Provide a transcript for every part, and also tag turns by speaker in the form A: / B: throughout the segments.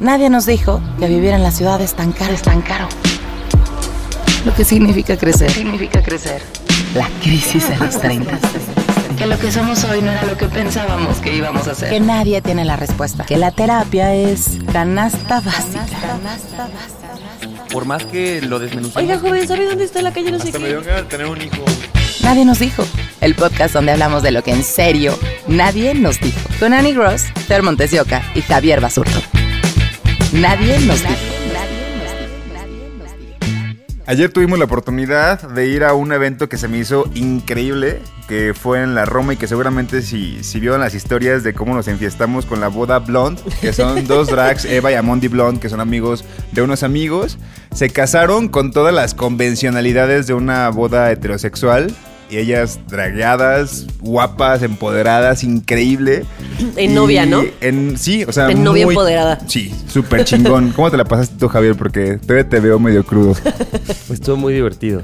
A: Nadie nos dijo que vivir en la ciudad es tan caro, es tan caro. Lo que significa crecer.
B: significa crecer?
A: La crisis de los 30.
B: Que lo que somos hoy no era lo que pensábamos que íbamos a ser.
A: Que nadie tiene la respuesta. Que la terapia es canasta básica.
C: Por más que lo desmenucemos.
D: Oiga, joven, ¿sabe dónde está la calle no sé
E: Hasta me
D: qué?
E: dio ganas de tener un hijo.
A: Nadie nos dijo. El podcast donde hablamos de lo que en serio nadie nos dijo. Con Annie Gross, Ter Montes de Oca y Javier Basurto. Nadie nos dijo.
F: Ayer tuvimos la oportunidad de ir a un evento que se me hizo increíble, que fue en la Roma y que seguramente si, si vieron las historias de cómo nos enfiestamos con la boda Blonde, que son dos drags, Eva y Amondi Blonde, que son amigos de unos amigos, se casaron con todas las convencionalidades de una boda heterosexual. Y ellas dragueadas, guapas, empoderadas, increime.
D: En
F: Y
D: novia, ¿no?
F: En, sí, o sea,
D: En novia
F: muy-
D: empoderada.
F: Sí, súper chingón. ¿Cómo te la pasaste tú, Javier? Porque todavía te veo medio crudo.
C: Pues estuvo muy divertido.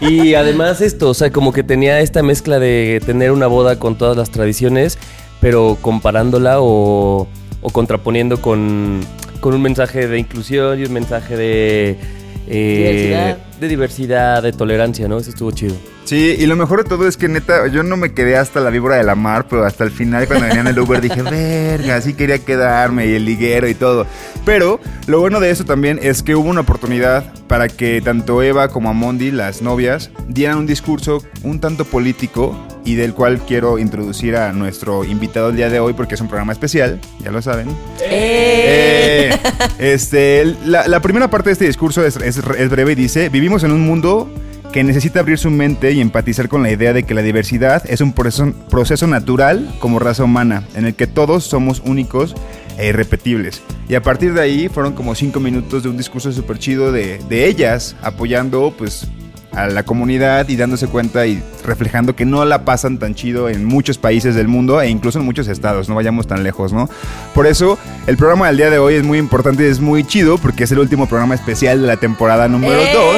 C: Y además esto, o sea, como que tenía esta mezcla de tener una boda con todas las tradiciones, pero comparándola o, o contraponiendo con, con un mensaje de inclusión y un mensaje de... eh,
D: Diversidad.
C: De diversidad, de tolerancia, ¿no? Eso estuvo chido.
F: Sí, y lo mejor de todo es que neta, yo no me quedé hasta la víbora de la mar, pero hasta el final cuando venía en el Uber dije, verga, sí quería quedarme y el liguero y todo. Pero lo bueno de eso también es que hubo una oportunidad para que tanto Eva como Amondi, las novias, dieran un discurso un tanto político y del cual quiero introducir a nuestro invitado el día de hoy porque es un programa especial, ya lo saben. Eh, este, la, la primera parte de este discurso es, es- es breve y dice, vivimos en un mundo que necesita abrir su mente y empatizar con la idea de que la diversidad es un proceso, natural como raza humana, en el que todos somos únicos e irrepetibles. Y a partir de ahí fueron como cinco minutos de un discurso súper chido de, de ellas apoyando pues a la comunidad y dándose cuenta y reflejando que no la pasan tan chido en muchos países del mundo e incluso en muchos estados, no vayamos tan lejos, ¿no? Por eso el programa del día de hoy es muy importante y es muy chido porque es el último programa especial de la temporada número 2.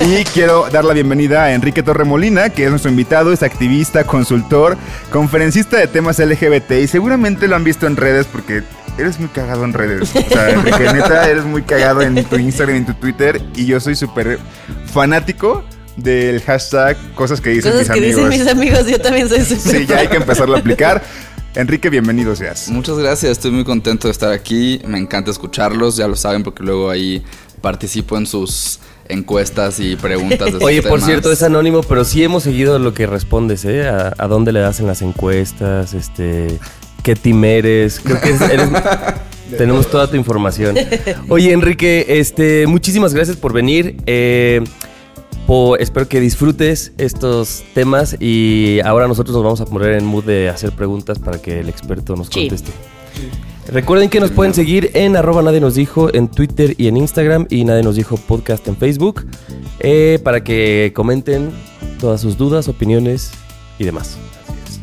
F: Y quiero dar la bienvenida a Enrique Torremolina, que es nuestro invitado, es activista, consultor, conferencista de temas LGBT y seguramente lo han visto en redes porque eres muy cagado en redes. O sea, Enrique, neta, eres muy cagado en tu Instagram y en tu Twitter y yo soy súper fanático del hashtag cosas que dicen
D: Cosas
F: mis
D: que
F: amigos.
D: dicen mis amigos, yo también soy súper
F: Sí, ya hay que empezarlo a aplicar. Enrique, bienvenido seas.
G: Muchas gracias, estoy muy contento de estar aquí. Me encanta escucharlos, ya lo saben, porque luego ahí participo en sus encuestas y preguntas de
C: Oye, por
G: temas.
C: cierto, es anónimo, pero sí hemos seguido lo que respondes, ¿eh? A, a dónde le das en las encuestas, este... ¿Qué team eres? Creo que eres- tenemos toda tu información. Oye, Enrique, este, muchísimas gracias por venir. Eh, po- espero que disfrutes estos temas y ahora nosotros nos vamos a poner en mood de hacer preguntas para que el experto nos
D: Sí.
C: conteste. Recuerden que nos pueden seguir en arroba nadie nos dijo en Twitter y en Instagram y nadie nos dijo podcast en Facebook eh, para que comenten todas sus dudas, opiniones y demás.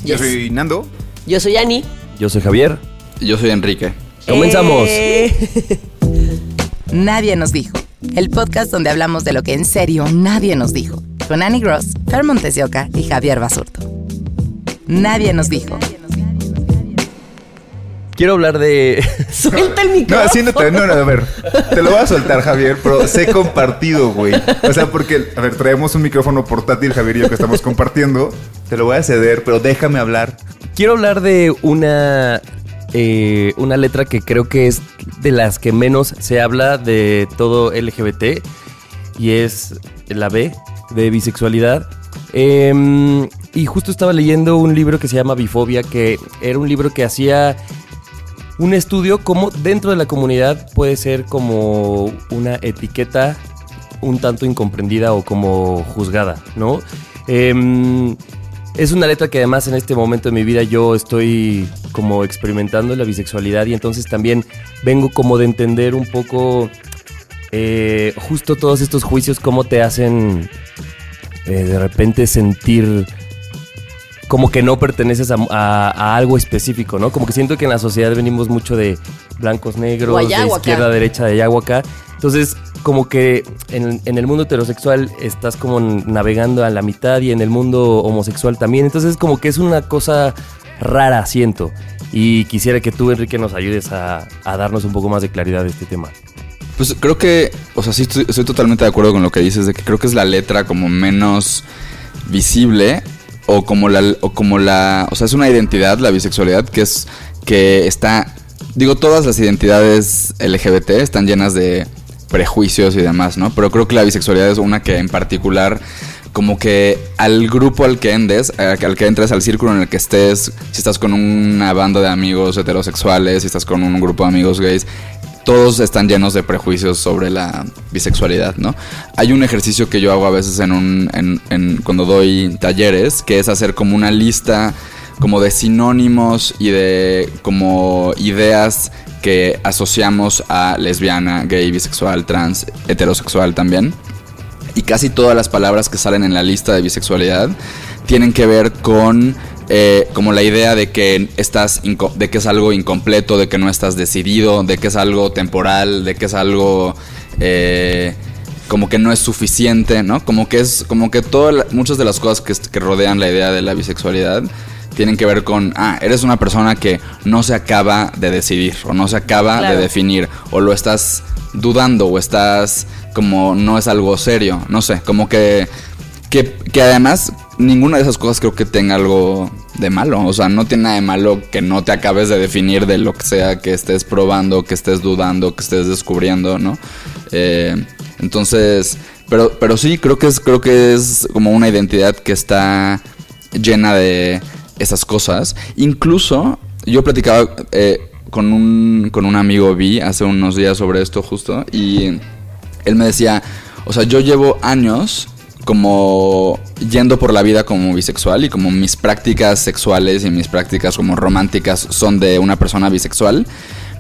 F: Yo
D: Yes.
F: soy Nando.
D: Yo soy Ani.
C: Yo soy Javier.
G: Yo soy Enrique.
C: Comenzamos.
D: Eh,
A: Nadie nos dijo. El podcast donde hablamos de lo que en serio nadie nos dijo. Con Annie Gross, Fer Montes de Oca y Javier Basurto. Nadie nos dijo.
C: Quiero hablar de...
D: Suelta el
F: No,
D: micrófono.
F: siéntate, no, no, a ver. Te lo voy a soltar, Javier, pero sé compartido, güey. O sea, porque, a ver, traemos un micrófono portátil, Javier y yo, que estamos compartiendo. Te lo voy a ceder, pero déjame hablar.
C: Quiero hablar de una, eh, una letra que creo que es de las que menos se habla de todo LGBT y es la B de bisexualidad. Em, y justo estaba leyendo un libro que se llama Bifobia, que era un libro que hacía un estudio como dentro de la comunidad puede ser como una etiqueta un tanto incomprendida o como juzgada, ¿no? Em, es una letra que además en este momento de mi vida yo estoy como experimentando la bisexualidad y entonces también vengo como de entender un poco eh, justo todos estos juicios, cómo te hacen eh, de repente sentir como que no perteneces a, a- a algo específico, ¿no? Como que siento que en la sociedad venimos mucho de blancos, negros, de izquierda, derecha, de allá o acá. Entonces, como que en, en el mundo heterosexual estás como navegando a la mitad y en el mundo homosexual también. Entonces, como que es una cosa rara, siento. Y quisiera que tú, Enrique, nos ayudes a, a darnos un poco más de claridad de este tema.
G: Pues creo que, o sea, sí estoy, estoy totalmente de acuerdo con lo que dices, de que creo que es la letra como menos visible o como la, o como la, o sea, es una identidad, la bisexualidad, que es, que está, digo, todas las identidades LGBT están llenas de prejuicios y demás, ¿no? Pero creo que la bisexualidad es una que en particular como que al grupo al que endes, al que entres, al círculo en el que estés, si estás con una banda de amigos heterosexuales, si estás con un grupo de amigos gays, todos están llenos de prejuicios sobre la bisexualidad, ¿no? Hay un ejercicio que yo hago a veces en un, en, cuando doy talleres, que es hacer como una lista como de sinónimos y de como ideas que asociamos a lesbiana, gay, bisexual, trans, heterosexual también. Y casi todas las palabras que salen en la lista de bisexualidad tienen que ver con eh, como la idea de que estás de que es algo incompleto, de que no estás decidido, de que es algo temporal, de que es algo eh, como que no es suficiente, ¿no? Como que es como que todas muchas de las cosas que, que rodean la idea de la bisexualidad tienen que ver con, ah, eres una persona que no se acaba de decidir o no se acaba
D: Claro.
G: de definir o lo estás dudando o estás como no es algo serio, no sé, como que, que, que además ninguna de esas cosas creo que tenga algo de malo, o sea, no tiene nada de malo que no te acabes de definir de lo que sea que estés probando, que estés dudando, que estés descubriendo, ¿no? Eh, entonces, pero, pero sí, creo que es, creo que es como una identidad que está llena de esas cosas. Incluso yo platicaba eh, con, un, con un amigo Vi hace unos días sobre esto justo y él me decía, o sea, yo llevo años como yendo por la vida como bisexual y como mis prácticas sexuales y mis prácticas como románticas son de una persona bisexual,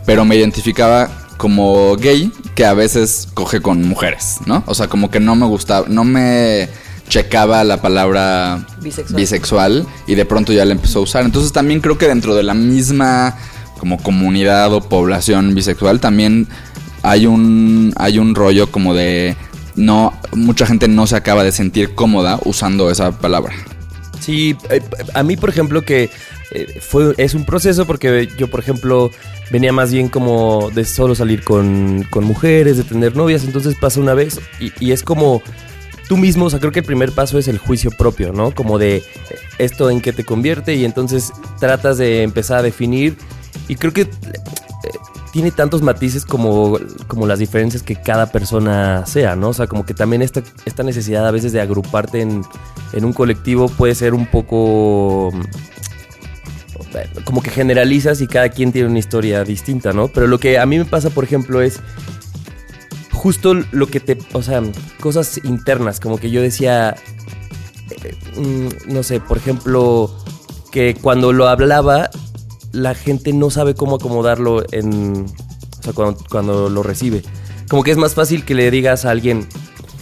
G: pero me identificaba como gay que a veces coge con mujeres, ¿no? O sea, como que no me gustaba, no me checaba la palabra
D: Bisexual.
G: bisexual y de pronto ya la empezó a usar. Entonces también creo que dentro de la misma como comunidad o población bisexual también hay un hay un rollo como de no mucha gente no se acaba de sentir cómoda usando esa palabra.
C: Sí, eh, a mí, por ejemplo, que eh, fue, es un proceso porque yo, por ejemplo, venía más bien como de solo salir con, con mujeres, de tener novias, entonces pasa una vez y, y es como tú mismo, o sea, creo que el primer paso es el juicio propio, ¿no? Como de eh, esto en qué te convierte y entonces tratas de empezar a definir y creo que tiene tantos matices como, como las diferencias que cada persona sea, ¿no? O sea, como que también esta, esta necesidad a veces de agruparte en, en un colectivo puede ser un poco... mm, Como que generalizas y cada quien tiene una historia distinta, ¿no? Pero lo que a mí me pasa, por ejemplo, es justo lo que te... O sea, cosas internas, como que yo decía... eh, mm, no sé, por ejemplo, que cuando lo hablaba la gente no sabe cómo acomodarlo en. O sea, cuando, cuando lo recibe. Como que es más fácil que le digas a alguien.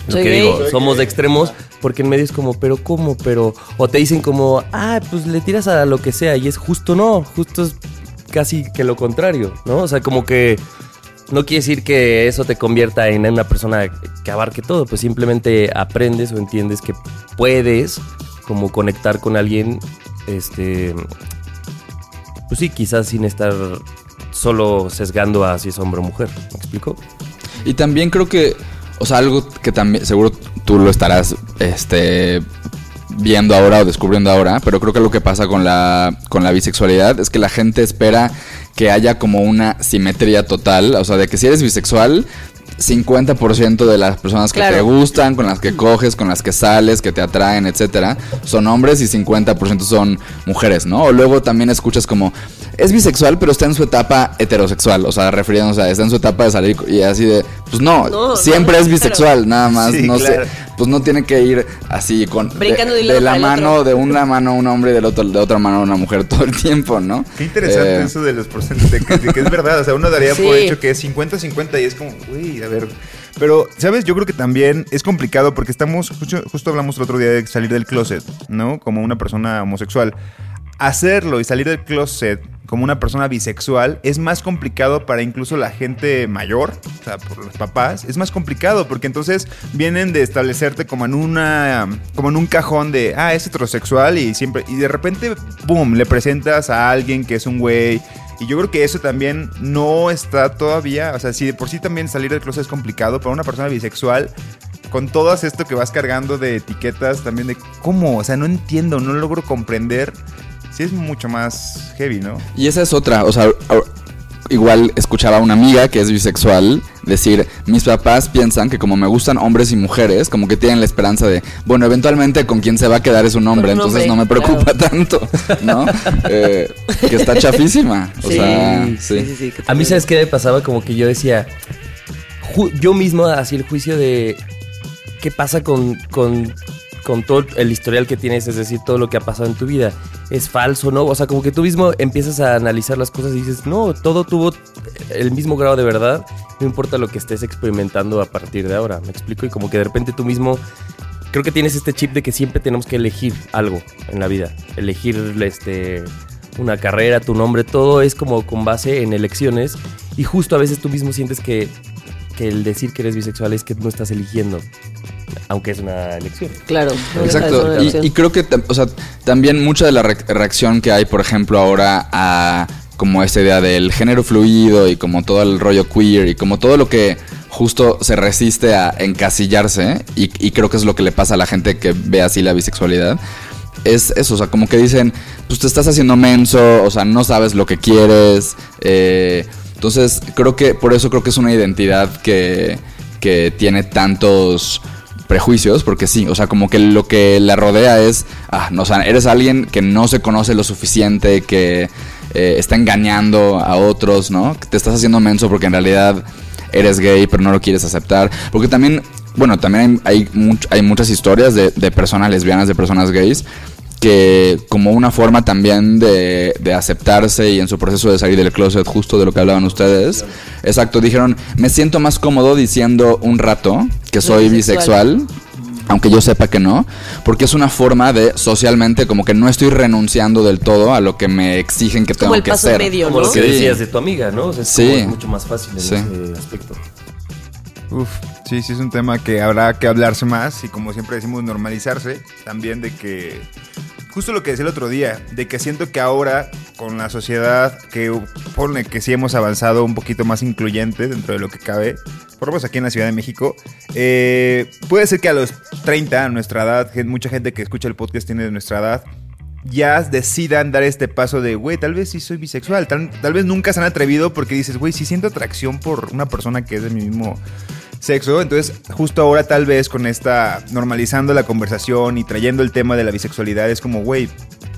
C: Lo
D: Soy
C: que
D: gay.
C: digo,
D: Soy
C: somos de extremos, porque en medio es como, pero ¿cómo? Pero. O te dicen como, ah, pues le tiras a lo que sea, y es justo no, justo es casi que lo contrario, ¿no? O sea, como que. No quiere decir que eso te convierta en una persona que abarque todo, pues simplemente aprendes o entiendes que puedes como conectar con alguien, este, pues sí, quizás sin estar solo sesgando a si es hombre o mujer. ¿Me explico?
G: Y también creo que, o sea, algo que también seguro tú lo estarás este viendo ahora o descubriendo ahora, pero creo que lo que pasa con la con la bisexualidad es que la gente espera que haya como una simetría total, o sea, de que si eres bisexual 50% de las personas que
D: Claro.
G: te gustan, con las que coges, con las que sales, que te atraen, etcétera, son hombres y 50% son mujeres, ¿no? O luego también escuchas como es bisexual, pero está en su etapa heterosexual, o sea, refiriéndose a está en su etapa de salir y así de, Pues no,
D: No,
G: siempre
D: no,
G: es bisexual, nada más.
F: Sí,
G: no
F: claro.
G: sé. Pues no tiene que ir así con.
D: Brincando de
G: la mano,
D: otro.
G: de una mano a un hombre y del otro, de otra mano a una mujer todo el tiempo, ¿no?
F: Qué interesante
G: Eh,
F: eso de los porcentajes, de que, de que es verdad, o sea, uno daría por hecho que es 50-50 y es como, uy, a ver. Pero, ¿sabes? Yo creo que también es complicado porque estamos, justo, justo hablamos el otro día de salir del closet, ¿no? Como una persona homosexual. Hacerlo y salir del closet como una persona bisexual es más complicado para incluso la gente mayor, o sea, por los papás, es más complicado porque entonces vienen de establecerte como en una como en un cajón de, ah, es heterosexual y siempre y de repente boom, le presentas a alguien que es un güey y yo creo que eso también no está todavía, o sea, si de por sí también salir del closet es complicado para una persona bisexual con todo esto que vas cargando de etiquetas también de cómo, o sea, no entiendo, no logro comprender. Sí es mucho más heavy, ¿no?
G: Y esa es otra, o sea, igual escuchaba a una amiga que es bisexual decir, mis papás piensan que como me gustan hombres y mujeres, como que tienen la esperanza de, bueno, eventualmente con quien se va a quedar es un hombre,
D: un
G: entonces
D: hombre,
G: no me preocupa tanto, ¿no? Eh, que está chafísima, o
D: Sí,
G: sea,
D: sí,
G: sí.
D: sí, sí, que
C: A mí, ¿sabes qué me pasaba? Como que yo decía, yo mismo hacía el juicio de qué pasa con, con, con todo el historial que tienes, es decir, todo lo que ha pasado en tu vida. ¿Es falso, no? O sea, como que tú mismo empiezas a analizar las cosas y dices, no, todo tuvo el mismo grado de verdad, no importa lo que estés experimentando a partir de ahora, ¿me explico? Y como que de repente tú mismo... Creo que tienes este chip de que siempre tenemos que elegir algo en la vida. Elegir este, una carrera, tu nombre, todo es como con base en elecciones. Y justo a veces tú mismo sientes que, que el decir que eres bisexual es que no estás eligiendo, aunque es una elección.
D: Claro. no
G: Exacto, y,
D: elección.
G: y creo que, o sea, también mucha de la re- reacción que hay, por ejemplo, ahora a como esta idea del género fluido y como todo el rollo queer y como todo lo que justo se resiste a encasillarse y, y creo que es lo que le pasa a la gente que ve así la bisexualidad. Es eso, o sea, como que dicen, pues te estás haciendo menso, o sea, no sabes lo que quieres. eh, entonces, creo que, por eso creo que es una identidad que, que tiene tantos prejuicios, porque sí, o sea, como que lo que la rodea es, ah, no, o eres alguien que no se conoce lo suficiente, que eh, está engañando a otros, ¿no? Que te estás haciendo menso porque en realidad eres gay, pero no lo quieres aceptar. Porque también, bueno, también hay, hay, much- hay muchas historias de personas lesbianas, de personas gays, que como una forma también de, de aceptarse y en su proceso de salir del closet, justo de lo que hablaban ustedes, exacto, dijeron, me siento más cómodo diciendo un rato que soy
D: bisexual.
G: bisexual aunque yo sepa que no, porque es una forma de socialmente como que no estoy renunciando del todo a lo que me exigen que
D: Como
G: tengo
D: el
G: que ser.
D: medio,
C: Como
D: ¿no?
C: lo que
G: Sí.
C: decías de tu amiga, ¿no? O sea, es,
G: Sí.
C: como mucho más fácil en
G: Sí.
C: ese aspecto.
F: Uf, sí, sí es un tema que habrá que hablarse más y como siempre decimos normalizarse también de que justo lo que decía el otro día, de que siento que ahora con la sociedad que pone que sí hemos avanzado un poquito más incluyente dentro de lo que cabe, por lo menos aquí en la Ciudad de México, eh, puede ser que a los 30, a nuestra edad, mucha gente que escucha el podcast tiene de nuestra edad, ya decidan dar este paso de, güey, tal vez sí soy bisexual, tal, tal vez nunca se han atrevido porque dices, güey, sí siento atracción por una persona que es de mi mismo sexo, entonces justo ahora tal vez con esta normalizando la conversación y trayendo el tema de la bisexualidad es como, güey,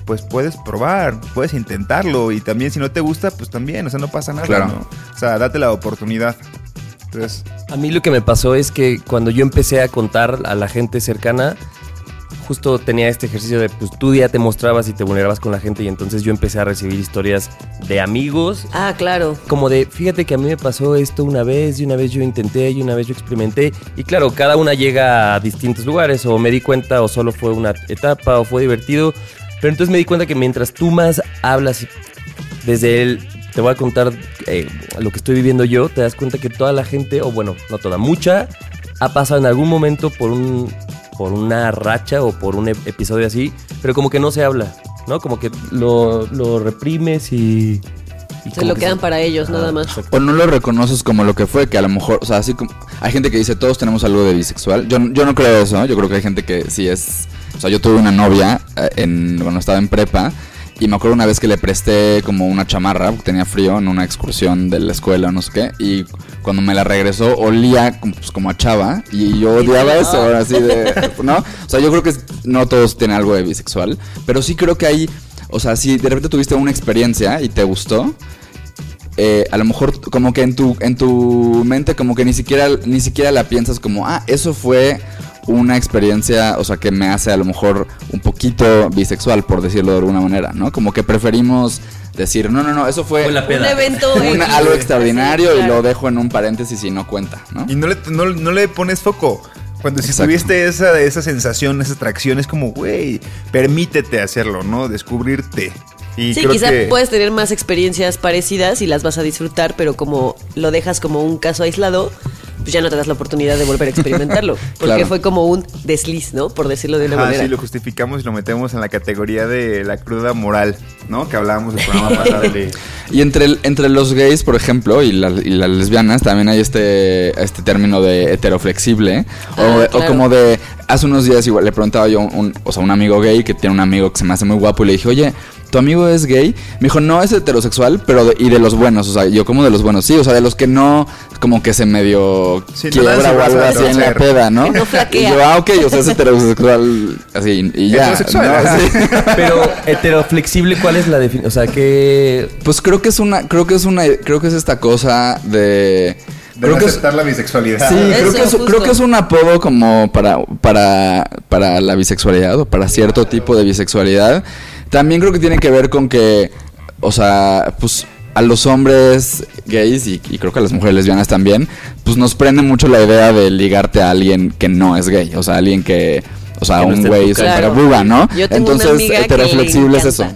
F: pues puedes probar, puedes intentarlo y también si no te gusta, pues también, o sea, no pasa nada,
G: Claro.
F: ¿no? O sea, date la oportunidad. Entonces,
C: A mí lo que me pasó es que cuando yo empecé a contar a la gente cercana, justo tenía este ejercicio de, pues tú ya te mostrabas y te vulnerabas con la gente y entonces yo empecé a recibir historias de amigos.
D: Ah, claro.
C: Como de, fíjate que a mí me pasó esto una vez y una vez yo intenté y una vez yo experimenté. Y claro, cada una llega a distintos lugares o me di cuenta o solo fue una etapa o fue divertido. Pero entonces me di cuenta que mientras tú más hablas desde él, te voy a contar eh, lo que estoy viviendo yo, te das cuenta que toda la gente, o bueno, no toda, mucha, ha pasado en algún momento por un por una racha o por un ep- episodio así, pero como que no se habla, ¿no? Como que lo, lo reprimes y... y
D: Se lo
C: que
D: quedan para ellos, nada más.
G: O no lo reconoces como lo que fue, que a lo mejor, o sea, así como... Hay gente que dice, todos tenemos algo de bisexual. Yo, yo no creo eso, yo creo que hay gente que sí es... O sea, yo tuve una novia eh, en, cuando estaba en prepa y me acuerdo una vez que le presté como una chamarra, porque tenía frío en una excursión de la escuela o no sé qué, y cuando me la regresó olía como, pues, como a chava y yo odiaba eso, así de... ¿No? O sea, yo creo que no todos tienen algo de bisexual, pero sí creo que hay... O sea, si de repente tuviste una experiencia y te gustó, eh, a lo mejor como que en tu, en tu mente como que ni siquiera, ni siquiera la piensas como, ah, eso fue una experiencia, o sea, que me hace a lo mejor un poquito bisexual, por decirlo de alguna manera, ¿no? Como que preferimos decir, no, no, no, eso fue,
C: Fue la
D: Un evento.
G: una- algo extraordinario
D: Sí,
G: y lo dejo en un paréntesis y no cuenta, ¿no?
F: Y no le, no, no le pones foco. Cuando si
G: Exacto.
F: tuviste esa, esa sensación, esa atracción, es como, güey, permítete hacerlo, ¿no? Descubrirte. Y
D: Sí,
F: creo
D: quizá
F: que-
D: puedes tener más experiencias parecidas y las vas a disfrutar, pero como lo dejas como un caso aislado, pues ya no te das la oportunidad de volver a experimentarlo. Porque
G: Claro.
D: fue como un desliz, ¿no? Por decirlo de una
F: Ajá,
D: manera.
F: sí, lo justificamos y lo metemos en la categoría de la cruda moral, ¿no? Que hablábamos del programa pasado.
G: Y entre, el- entre los gays, por ejemplo, y, la- y las lesbianas, también hay este, este término de heteroflexible. O,
D: Ah,
G: de- o
D: claro.
G: como de. Hace unos días igual le preguntaba yo a un, o sea, un amigo gay que tiene un amigo que se me hace muy guapo y le dije, oye, ¿tu amigo es gay? Me dijo, no, es heterosexual, pero de- y de los buenos. O sea, yo como de los buenos, sí, o sea, de los que no, como que se medio
F: Sí, no
G: quiebra o algo así en la peda, ¿no?
D: Que no flaquea.
G: Y yo, ah, ok, o sea, es heterosexual, así, y ya.
F: Heterosexual,
G: ¿no? Sí.
C: Pero heteroflexible, ¿cuál es la definición? O sea, que
G: Pues creo que es una, creo que es una, creo que es esta cosa de.
F: De
G: creo
F: no
G: que es,
F: aceptar la bisexualidad.
G: sí, creo
D: Eso,
G: que es, creo que es un apodo como para, para, para la bisexualidad o para cierto tipo de bisexualidad. También creo que tiene que ver con que, o sea, pues a los hombres gays y, y creo que a las mujeres lesbianas también, pues nos prende mucho la idea de ligarte a alguien que no es gay, o sea, alguien que, o sea,
C: Que no
G: un güey
D: casa.
G: buga, ¿no?
D: Yo tengo
G: Entonces,
D: una amiga que
G: heteroflexible
D: le
G: es eso.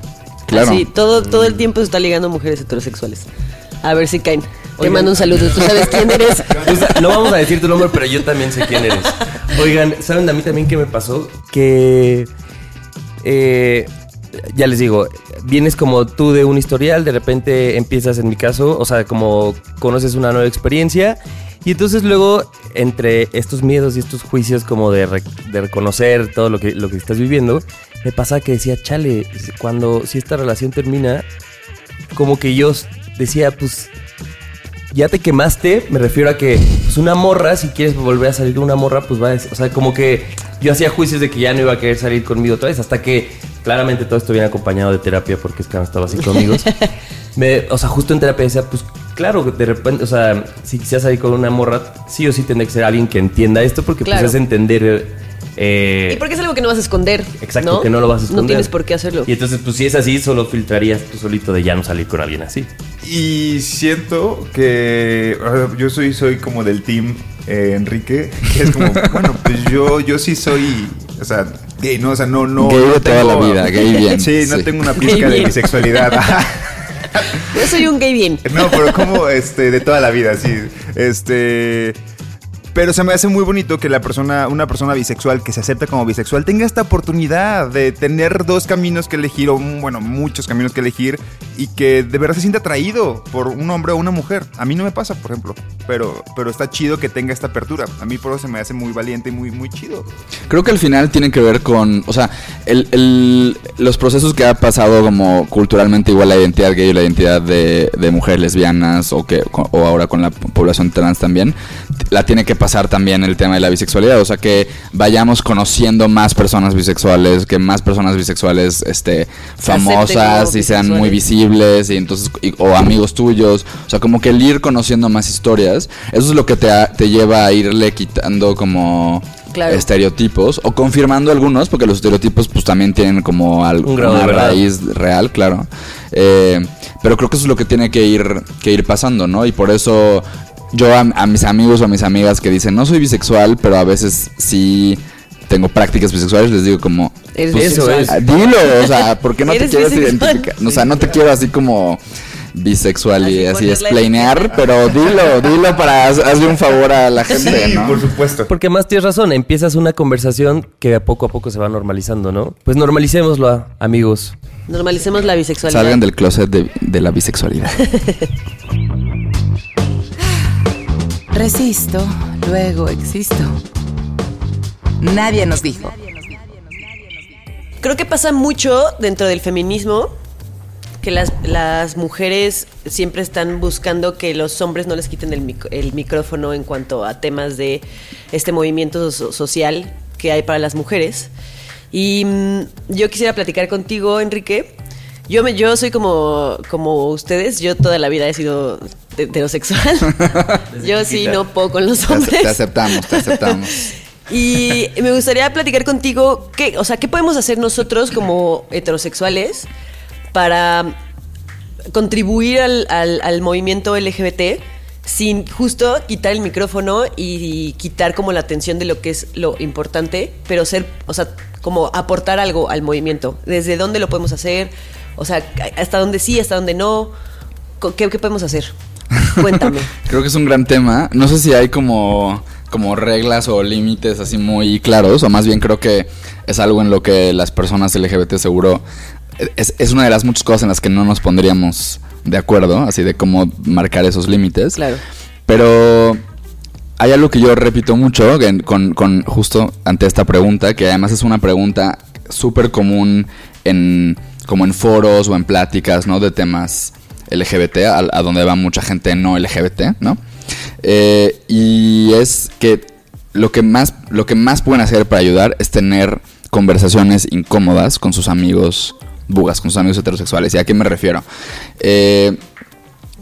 G: Claro.
D: Así, todo, todo el tiempo se está ligando mujeres heterosexuales. A ver si caen. Te
C: Oigan.
D: mando un saludo. ¿Tú sabes quién eres?
C: Pues, no vamos a decir tu nombre, pero yo también sé quién eres. Oigan, ¿saben a mí también qué me pasó? Que. eh, ya les digo, vienes como tú de un historial, de repente empiezas, en mi caso, o sea, como conoces una nueva experiencia. Y entonces luego, entre estos miedos y estos juicios como de, de reconocer todo lo que, lo que estás viviendo, me pasa que decía, chale, cuando si esta relación termina, como que yo decía, pues ya te quemaste, me refiero a que pues una morra, si quieres volver a salir con una morra, pues va a o sea, como que yo hacía juicios de que ya no iba a querer salir conmigo otra vez, hasta que claramente todo esto viene acompañado de terapia porque es que no estaba así con amigos. Me, o sea, justo en terapia decía, pues claro, de repente, o sea, si quisiera salir con una morra, sí o sí tendría que ser alguien que entienda esto porque
D: Claro.
C: pues es entender... eh,
D: Y porque es algo que no vas a esconder.
C: Exacto, que no lo vas a esconder.
D: No tienes por qué hacerlo.
C: Y entonces, pues si es así, solo filtrarías tú solito de ya no salir con alguien así.
F: Y siento que o sea, yo soy, soy como del team eh, Enrique, que es como, bueno, pues yo, yo sí soy, o sea, gay, ¿no? O sea, no, no.
G: Gay
F: no
G: de toda la vida, gay bien,
F: Sí, no
G: sí.
F: tengo una
D: Gay
F: pizca de
D: bien.
F: bisexualidad.
D: Yo soy un gay bien.
F: No, pero como este de toda la vida, sí. Este pero se me hace muy bonito que la persona, una persona bisexual que se acepta como bisexual tenga esta oportunidad de tener dos caminos que elegir, o bueno, muchos caminos que elegir, y que de verdad se sienta atraído por un hombre o una mujer. A mí no me pasa, por ejemplo, pero, pero está chido que tenga esta apertura. A mí por eso se me hace muy valiente y muy, muy chido.
G: Creo que al final tiene que ver con, o sea, el, el- los procesos que ha pasado como culturalmente igual la identidad gay y la identidad de, de mujeres lesbianas o que o ahora con la población trans también, la tiene que pasar también el tema de la bisexualidad, o sea, que vayamos conociendo más personas bisexuales, que más personas bisexuales este famosas y sean muy visibles y entonces y- o amigos tuyos, o sea, como que el ir conociendo más historias, eso es lo que te, ha- te lleva a irle quitando como
D: Claro.
G: estereotipos o confirmando algunos, porque los estereotipos pues también tienen como al-
C: Un grado de
G: una raíz real, claro. Eh, pero creo que eso es lo que tiene que ir, que ir pasando, ¿no? Y por eso yo a, a mis amigos o a mis amigas que dicen, no soy bisexual, pero a veces sí tengo prácticas bisexuales, les digo como...
D: Eres
G: pues,
C: Eso es.
G: Dilo, o sea, ¿por qué no te
D: Eres
G: quieres
D: bisexual.
G: identificar? O sea, no te quiero así como bisexual y
D: Así
G: así
D: ponerle
G: explainear,
D: etiqueta.
G: pero dilo, dilo para haz- hazle un favor a la gente, ¿no?
F: por supuesto.
C: Porque más tienes razón, empiezas una conversación que a poco a poco se va normalizando, ¿no? Pues normalicémoslo, amigos.
D: Normalicemos la bisexualidad.
G: Salgan del closet de, de la bisexualidad.
A: Resisto, luego existo. Nadie nos dijo.
D: Creo que pasa mucho dentro del feminismo que las, las mujeres siempre están buscando que los hombres no les quiten el, mic- el micrófono en cuanto a temas de este movimiento so- social que hay para las mujeres. Y mm, yo quisiera platicar contigo, Enrique, Yo, me, yo soy como, como ustedes, yo toda la vida he sido heterosexual. yo sí no puedo con los
G: Te,
D: hombres.
G: te aceptamos, te aceptamos.
D: Y me gustaría platicar contigo, ¿qué, o sea, ¿qué podemos hacer nosotros como heterosexuales para contribuir al, al- al movimiento LGBT sin justo quitar el micrófono y, quitar como la atención de lo que es lo importante, pero ser, o sea, como aportar algo al movimiento? ¿Desde dónde lo podemos hacer? O sea, hasta dónde sí, hasta dónde no. ¿Qué, qué podemos hacer? Cuéntame.
G: Creo que es un gran tema. No sé si hay como, como reglas o límites así muy claros, o más bien creo que es algo en lo que las personas LGBT seguro es, es una de las muchas cosas en las que no nos pondríamos de acuerdo, así de cómo marcar esos límites.
D: Claro.
G: Pero hay algo que yo repito mucho que- con, con justo ante esta pregunta, que además es una pregunta súper común en como en foros o en pláticas, ¿no? De temas LGBT, a, donde va mucha gente no LGBT, ¿no? Eh, y es que lo que más lo que más pueden hacer para ayudar es tener conversaciones incómodas con sus amigos bugas, con sus amigos heterosexuales. ¿Y a qué me refiero? Eh,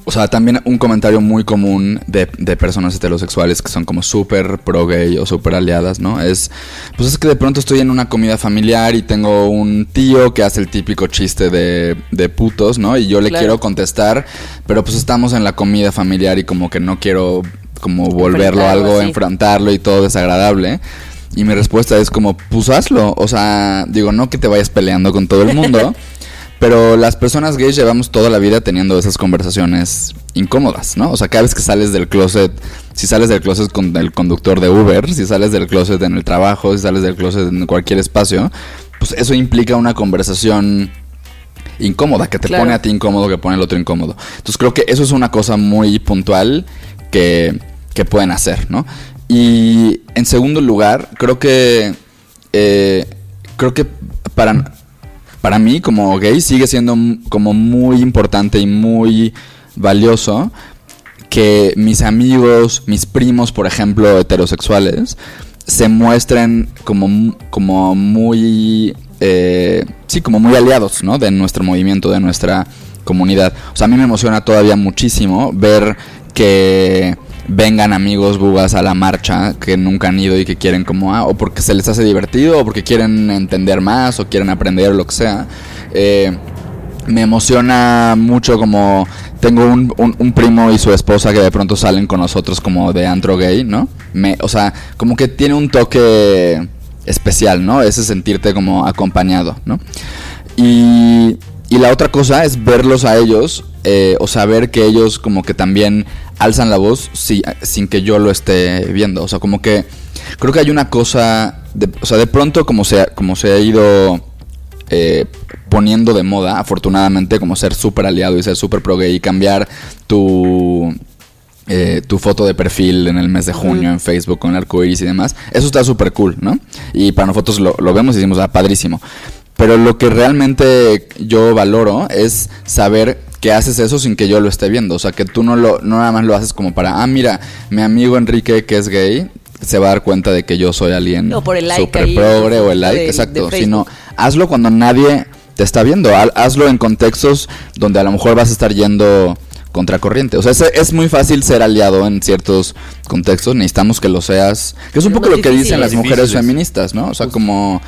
G: o sea, también un comentario muy común de, de personas heterosexuales que son como súper pro gay o súper aliadas, ¿no? Es, pues es que de pronto estoy en una comida familiar y tengo un tío que hace el típico chiste de, de putos, ¿no? Y yo le
D: Claro.
G: quiero contestar, pero pues estamos en la comida familiar y como que no quiero como volverlo
D: Enfrentarlo
G: algo,
D: así.
G: enfrentarlo y todo desagradable. Y mi respuesta es como, pues hazlo. O sea, digo, no que te vayas peleando con todo el mundo. Pero las personas gays llevamos toda la vida teniendo esas conversaciones incómodas, ¿no? O sea, cada vez que sales del closet, si sales del closet con el conductor de Uber, si sales del closet en el trabajo, si sales del closet en cualquier espacio, pues eso implica una conversación incómoda, que te
D: Claro.
G: pone a ti incómodo, que pone al otro incómodo. Entonces creo que eso es una cosa muy puntual que, que pueden hacer, ¿no? Y en segundo lugar, creo que eh, creo que para, para mí como gay sigue siendo como muy importante y muy valioso que mis amigos, mis primos, por ejemplo, heterosexuales, se muestren como, como muy, eh, sí, como muy aliados, ¿no? De nuestro movimiento, de nuestra comunidad. O sea, a mí me emociona todavía muchísimo ver que vengan amigos bugas a la marcha que nunca han ido y que quieren como, ah, o porque se les hace divertido, o porque quieren entender más, o quieren aprender, lo que sea. Eh, me emociona mucho como tengo un, un- primo y su esposa que de pronto salen con nosotros como de antro gay, ¿no? Me, o sea, como que tiene un toque especial, ¿no? Ese sentirte como acompañado, ¿no? Y, y la otra cosa es verlos a ellos, eh, o saber que ellos como que también alzan la voz si- sin que yo lo esté viendo. O sea, como que creo que hay una cosa, de, o sea, de pronto como se, como se ha ido eh, poniendo de moda, afortunadamente, como ser súper aliado y ser súper pro gay y cambiar tu, eh, tu foto de perfil en el mes de junio en Facebook con el arco iris y demás. Eso está súper cool, ¿no? Y para nosotros lo, lo vemos y decimos, ah, padrísimo. Pero lo que realmente yo valoro es saber que haces eso sin que yo lo esté viendo. O sea, que tú no, lo, no nada más lo haces como para, ah, mira, mi amigo Enrique que es gay se va a dar cuenta de que yo soy alguien
D: No, por el like
G: súper
D: ahí,
G: progre o el like,
D: de
G: exacto. Sino hazlo cuando nadie te está viendo. Ha- Hazlo en contextos donde a lo mejor vas a estar yendo contracorriente. O sea, es, es muy fácil ser aliado en ciertos contextos. Necesitamos que lo seas. Que es un
D: Pero
G: poco lo que dicen las mujeres
C: Difíciles.
G: feministas, ¿no? O sea, como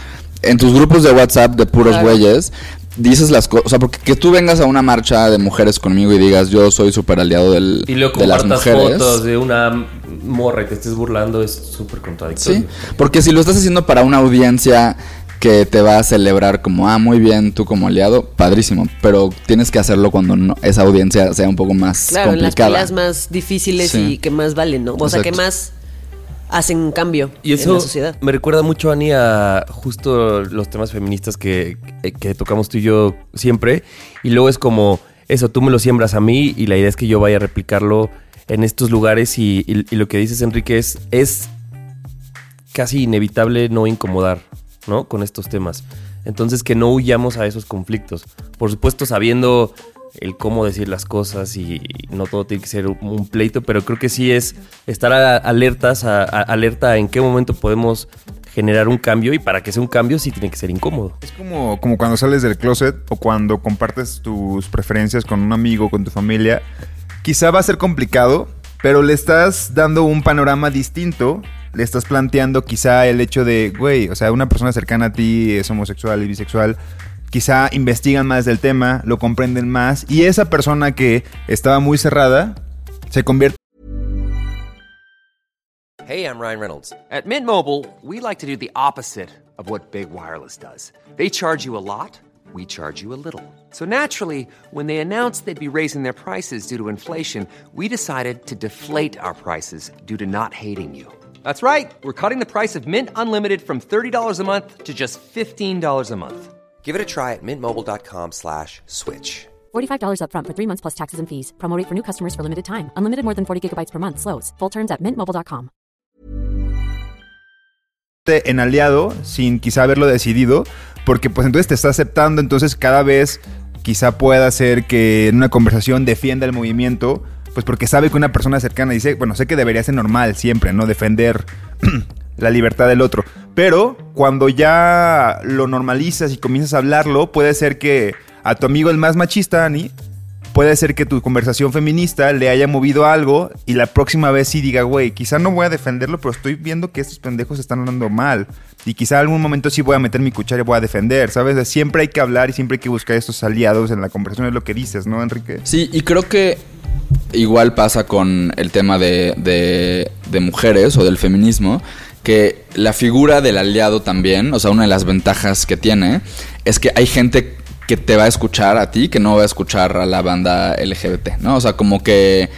G: en tus grupos de WhatsApp de puros
D: Claro.
G: güeyes. Dices las cosas, o sea, porque que tú vengas a una marcha de mujeres conmigo y digas yo soy súper aliado del,
C: Y luego
G: de las
C: compartas
G: mujeres.
C: fotos de una morra y te estés burlando es súper contradictorio.
G: Sí, porque si lo estás haciendo para una audiencia que te va a celebrar como, ah, muy bien, tú como aliado, padrísimo, pero tienes que hacerlo cuando no- esa audiencia sea un poco más
D: Claro, las
G: complicada.
D: peleas más difíciles
G: Sí.
D: y que más valen, ¿no? O sea, que más hacen un cambio
C: Y
D: en la sociedad.
C: me recuerda mucho, Ani, a justo los temas feministas que, que- que tocamos tú y yo siempre. Y luego es como, eso, tú me lo siembras a mí y la idea es que yo vaya a replicarlo en estos lugares. Y, y- y lo que dices, Enrique, es, es casi inevitable no incomodar, ¿no? Con estos temas. Entonces, que no huyamos a esos conflictos. Por supuesto, sabiendo el cómo decir las cosas y no todo tiene que ser un, pleito, pero creo que sí es estar alertas, a- alerta en qué momento podemos generar un cambio y para que sea un cambio sí tiene que ser incómodo.
F: Es como, como cuando sales del closet o cuando compartes tus preferencias con un amigo, con tu familia. Quizá va a ser complicado, pero le estás dando un panorama distinto. Le estás planteando quizá el hecho de, güey, o sea, una persona cercana a ti es homosexual y bisexual. Quizá investigan más del tema, lo comprenden más. Y esa persona que estaba muy cerrada se convierte
E: Hey, I'm Ryan Reynolds. At Mint Mobile, we like to do the opposite of what Big Wireless does. They charge you a lot, we charge you a little. So naturally, when they announced they'd be raising their prices due to inflation, we decided to deflate our prices due to not hating you. That's right. We're cutting the price of Mint Unlimited from $30 a month to just $15 a month. Give it a try at mintmobile.com slash switch.
H: $45 upfront for three months plus taxes and fees. Promo rate for new customers for limited time. Unlimited more than 40 gigabytes per month. Slows. Full terms at mintmobile.com.
F: en aliado sin quizá haberlo decidido, porque pues entonces te está aceptando, entonces cada vez quizá pueda ser que en una conversación defienda el movimiento, pues porque sabe que una persona cercana dice, bueno, sé que debería ser normal siempre, ¿no? Defender la libertad del otro, pero cuando ya lo normalizas y comienzas a hablarlo, puede ser que a tu amigo el más machista, Ani, puede ser que tu conversación feminista le haya movido algo y la próxima vez sí diga, güey, quizá no voy a defenderlo, pero estoy viendo que estos pendejos están hablando mal. Y quizá algún momento sí voy a meter mi cuchara y voy a defender, ¿sabes? Siempre hay que hablar y siempre hay que buscar estos aliados en la conversación, es lo que dices, ¿no, Enrique?
G: Sí, y creo que igual pasa con el tema de, de, de mujeres o del feminismo, que la figura del aliado también, o sea, una de las ventajas que tiene, es que hay gente que te va a escuchar a ti, que no va a escuchar a la banda LGBT, ¿no? O sea, como que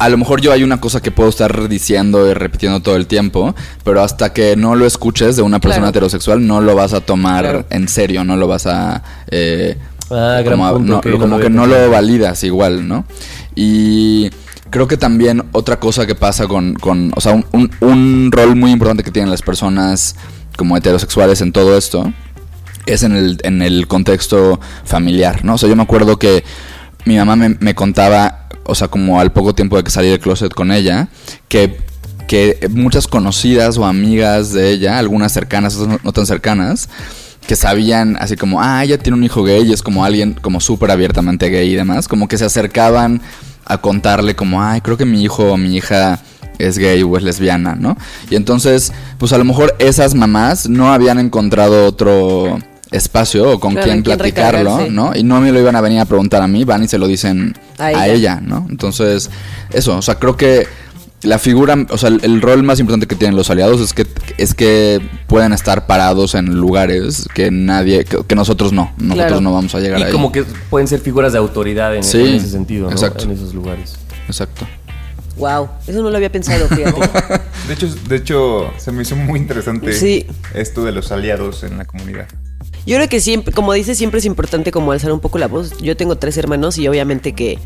G: a lo mejor yo hay una cosa que puedo estar diciendo y repitiendo todo el tiempo, pero hasta que no lo escuches de una persona
D: Claro.
G: heterosexual no lo vas a tomar
D: Claro.
G: en serio, no lo vas a... eh,
C: Ah, gran
G: como,
C: punto,
G: no- como que no lo validas igual, ¿no? Y creo que también otra cosa que pasa con, con o sea, un, un- rol muy importante que tienen las personas como heterosexuales en todo esto es en el, en el contexto familiar, ¿no? O sea, yo me acuerdo que mi mamá me, me contaba, o sea, como al poco tiempo de que salí del closet con ella, que, que muchas conocidas o amigas de ella, algunas cercanas, otras no tan cercanas, que sabían así como, ah, ella tiene un hijo gay y es como alguien como súper abiertamente gay y demás, como que se acercaban a contarle como, ay, creo que mi hijo o mi hija es gay o es lesbiana, ¿no? Y entonces, pues a lo mejor esas mamás no habían encontrado otro espacio o con
D: Claro,
G: quien
D: en quien
G: platicarlo. ¿no? Y no me lo iban a venir a preguntar a mí, van y se lo dicen
D: A ella,
G: ¿no? Entonces, eso, o sea, creo que la figura, o sea, el, el rol más importante que tienen los aliados es que es que pueden estar parados en lugares que nadie, que, que nosotros no, nosotros
D: Claro.
G: no vamos a llegar
C: Y
G: ahí.
C: como que pueden ser figuras de autoridad en,
G: Sí,
C: en ese sentido, ¿no?
G: exacto.
C: En esos lugares.
G: Exacto.
D: Wow, eso no lo había pensado, fíjate.
F: De hecho, de hecho, se me hizo muy interesante
D: Sí.
F: esto de los aliados en la comunidad.
D: Yo creo que siempre, como dices, siempre es importante como alzar un poco la voz. Yo tengo tres hermanos y obviamente que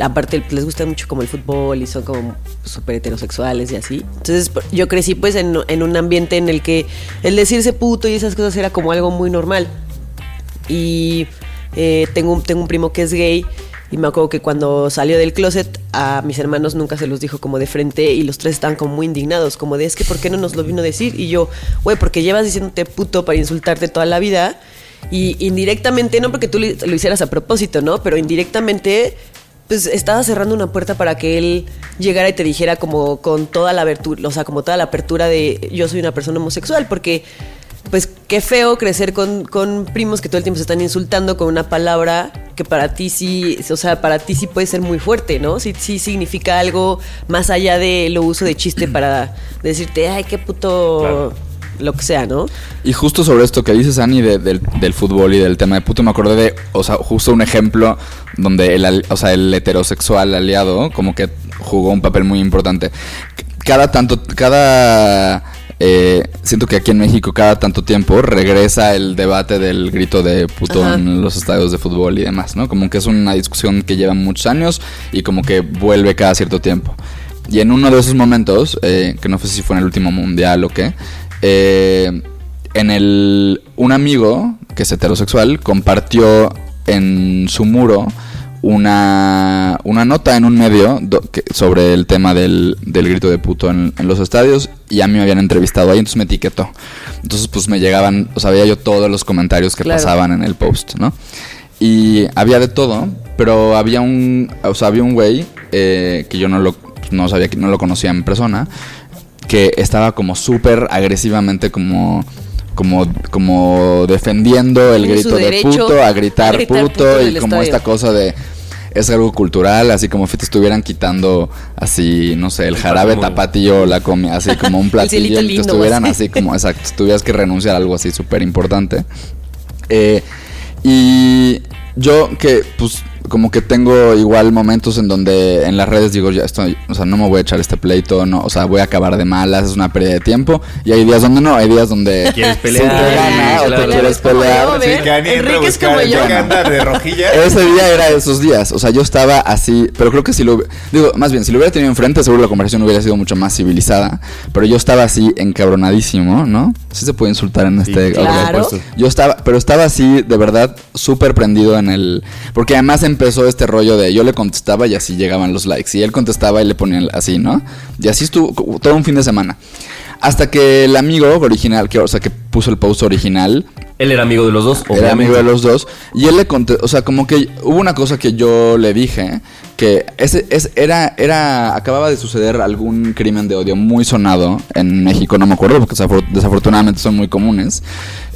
D: aparte les gusta mucho como el fútbol y son como súper heterosexuales y así. Entonces yo crecí pues en, en un ambiente en el que el decirse puto y esas cosas era como algo muy normal. Y eh, tengo, un- tengo un primo que es gay y me acuerdo que cuando salió del closet a mis hermanos nunca se los dijo como de frente y los tres estaban como muy indignados, como de es que ¿por qué no nos lo vino a decir? Y yo, güey, porque llevas diciéndote puto para insultarte toda la vida y indirectamente, no porque tú lo hicieras a propósito, ¿no? Pero indirectamente pues estaba cerrando una puerta para que él llegara y te dijera como con toda la abertura, o sea, como toda la apertura de yo soy una persona homosexual, porque pues qué feo crecer con, con primos que todo el tiempo se están insultando con una palabra que para ti sí, o sea, para ti sí puede ser muy fuerte, ¿no? Sí, sí significa algo más allá de lo uso de chiste para decirte, ay, qué puto. Lo que sea, ¿no?
G: Y justo sobre esto que dices, Ani, de- del, del fútbol y del tema de puto, me acordé de, o sea, justo un ejemplo donde el, o sea, el heterosexual aliado como que jugó un papel muy importante. Cada tanto, cada... eh, siento que aquí en México cada tanto tiempo regresa el debate del grito de puto
D: Ajá.
G: en los estadios de fútbol y demás, ¿no? Como que es una discusión que lleva muchos años y como que vuelve cada cierto tiempo. Y en uno de esos momentos, eh, que no sé si fue en el último mundial o qué, eh, en el un amigo que es heterosexual compartió en su muro una, una nota en un medio do- que- sobre el tema del, del grito de puto en, en los estadios y a mí me habían entrevistado ahí, entonces me etiquetó. Entonces pues me llegaban, o sea, veía yo todos los comentarios que
D: Claro.
G: pasaban en el post, ¿no? Y había de todo, pero había un, o sea, había un güey eh, que yo no lo, no sabía, que no lo conocía en persona, que estaba como súper agresivamente como como como defendiendo el grito de puto a gritar,
D: a gritar
G: puto, y como
D: estadio.
G: esta cosa de es algo cultural, así como si te estuvieran quitando así, no sé, el jarabe tapatío, la comida, así como un platillo, y te estuvieran
D: así.
G: así como, exacto, tuvieras que renunciar a algo así súper importante. Eh, y yo que pues como que tengo igual momentos en donde en las redes digo, ya estoy, o sea, no me voy a echar este pleito, no, o sea, voy a acabar de malas, es una pérdida de tiempo. Y hay días donde no, hay días donde
C: Quieres
G: sí
C: pelear,
G: te gana o te quieres pelear.
F: Sí,
D: Enrique es como yo.
F: de rojilla.
G: Ese día era de esos días, o sea, yo estaba así, pero creo que si lo digo, más bien, si lo hubiera tenido enfrente, seguro la conversación hubiera sido mucho más civilizada, pero yo estaba así encabronadísimo, ¿no? Sí se puede insultar en este
C: Sí,
D: claro.
G: Yo estaba, pero estaba así, de verdad, súper prendido en el, porque además empezó este rollo de yo le contestaba y así llegaban los likes, y él contestaba y le ponían así, ¿no? Y así estuvo todo un fin de semana. Hasta que el amigo original, que, o sea, que puso el post original,
C: Él era amigo de los dos,
G: era amigo de los dos. Y él le conté, o sea, como que hubo una cosa que yo le dije, que ese, es, era, era, acababa de suceder algún crimen de odio muy sonado en México, no me acuerdo, porque desafor- desafortunadamente son muy comunes.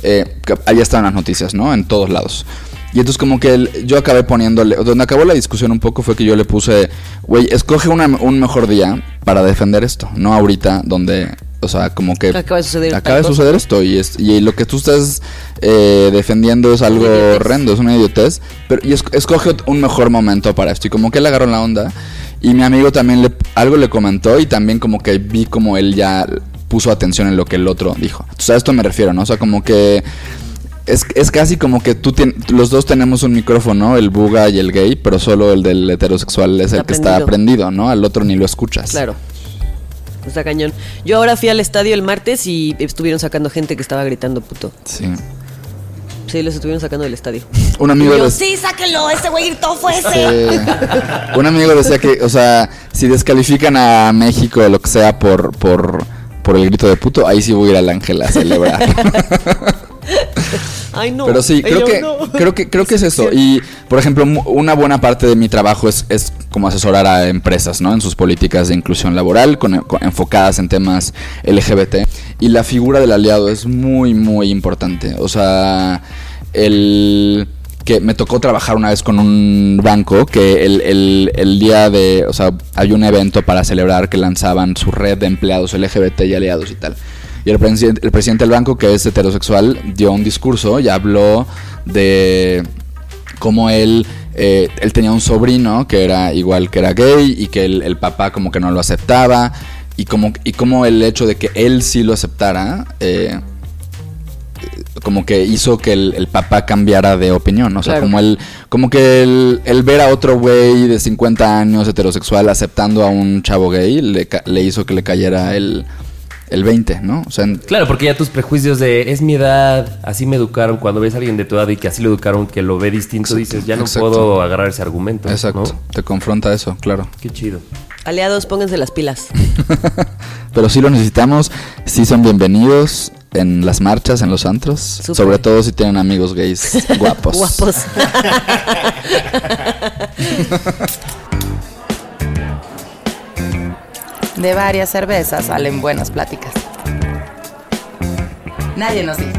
G: Eh, allá estaban las noticias, ¿no? En todos lados. Y entonces como que el- yo acabé poniéndole, donde acabó la discusión un poco fue que yo le puse, güey, escoge una- un mejor día para defender esto, no ahorita donde, o sea, como que
D: Acaba de suceder
G: acaba de
D: tal cosa.
G: suceder esto y, es, y lo que tú estás eh, defendiendo es algo
D: idiotez.
G: horrendo, es una idiotez, pero y es- escoge un mejor momento para esto y como que él agarró la onda y mi amigo también le, algo le comentó y también como que vi como él ya puso atención en lo que el otro dijo. Entonces a esto me refiero, ¿no? O sea, como que es, es casi como que tú tien- los dos tenemos un micrófono, el buga y el gay, pero solo el del heterosexual es el
D: Está
G: que está
D: prendido.
G: prendido, ¿no? Al otro ni lo escuchas.
D: Claro. Está cañón. Yo ahora fui al estadio el martes y estuvieron sacando gente que estaba gritando puto.
G: Sí.
D: Sí, los estuvieron sacando del estadio.
G: Un amigo
D: yo,
G: de-
D: sí, sáquenlo, ese güey gritó, fue ese.
G: Sí. Un amigo decía que, o sea, si descalifican a México o lo que sea por, por, por el grito de puto, ahí sí voy a ir al ángel a celebrar.
D: Ay, no.
G: Pero sí, creo que,
D: no.
G: creo que, creo que es eso. Y, por ejemplo, una buena parte de mi trabajo es, es como asesorar a empresas, ¿no? En sus políticas de inclusión laboral, con, con- enfocadas en temas LGBT. Y la figura del aliado es muy, muy importante. O sea, el que me tocó trabajar una vez con un banco que el, el- el día de, o sea, había un evento para celebrar que lanzaban su red de empleados LGBT y aliados y tal. Y el presidente, el presidente del banco, que es heterosexual, dio un discurso y habló de cómo él, eh, él tenía un sobrino que era igual que era gay y que el, el papá como que no lo aceptaba y como, y como el hecho de que él sí lo aceptara, eh, como que hizo que el, el papá cambiara de opinión. O sea,
D: Claro.
G: como el, como que el, el ver a otro güey de 50 años heterosexual aceptando a un chavo gay le, le hizo que le cayera el, el 20, ¿no? O sea, en-
C: Claro, porque ya tus prejuicios de es mi edad, así me educaron, cuando ves a alguien de tu edad y que así lo educaron, que lo ve distinto, dices, ya no
G: exacto.
C: puedo agarrar ese argumento.
G: exacto,
C: ¿no?
G: te confronta eso, claro.
C: Qué chido.
D: Aliados, pónganse las pilas.
G: Pero sí lo necesitamos, sí son bienvenidos en las marchas, en los antros, sobre todo si tienen amigos gays guapos.
D: Guapos.
A: De varias cervezas salen buenas pláticas. Nadie nos dijo.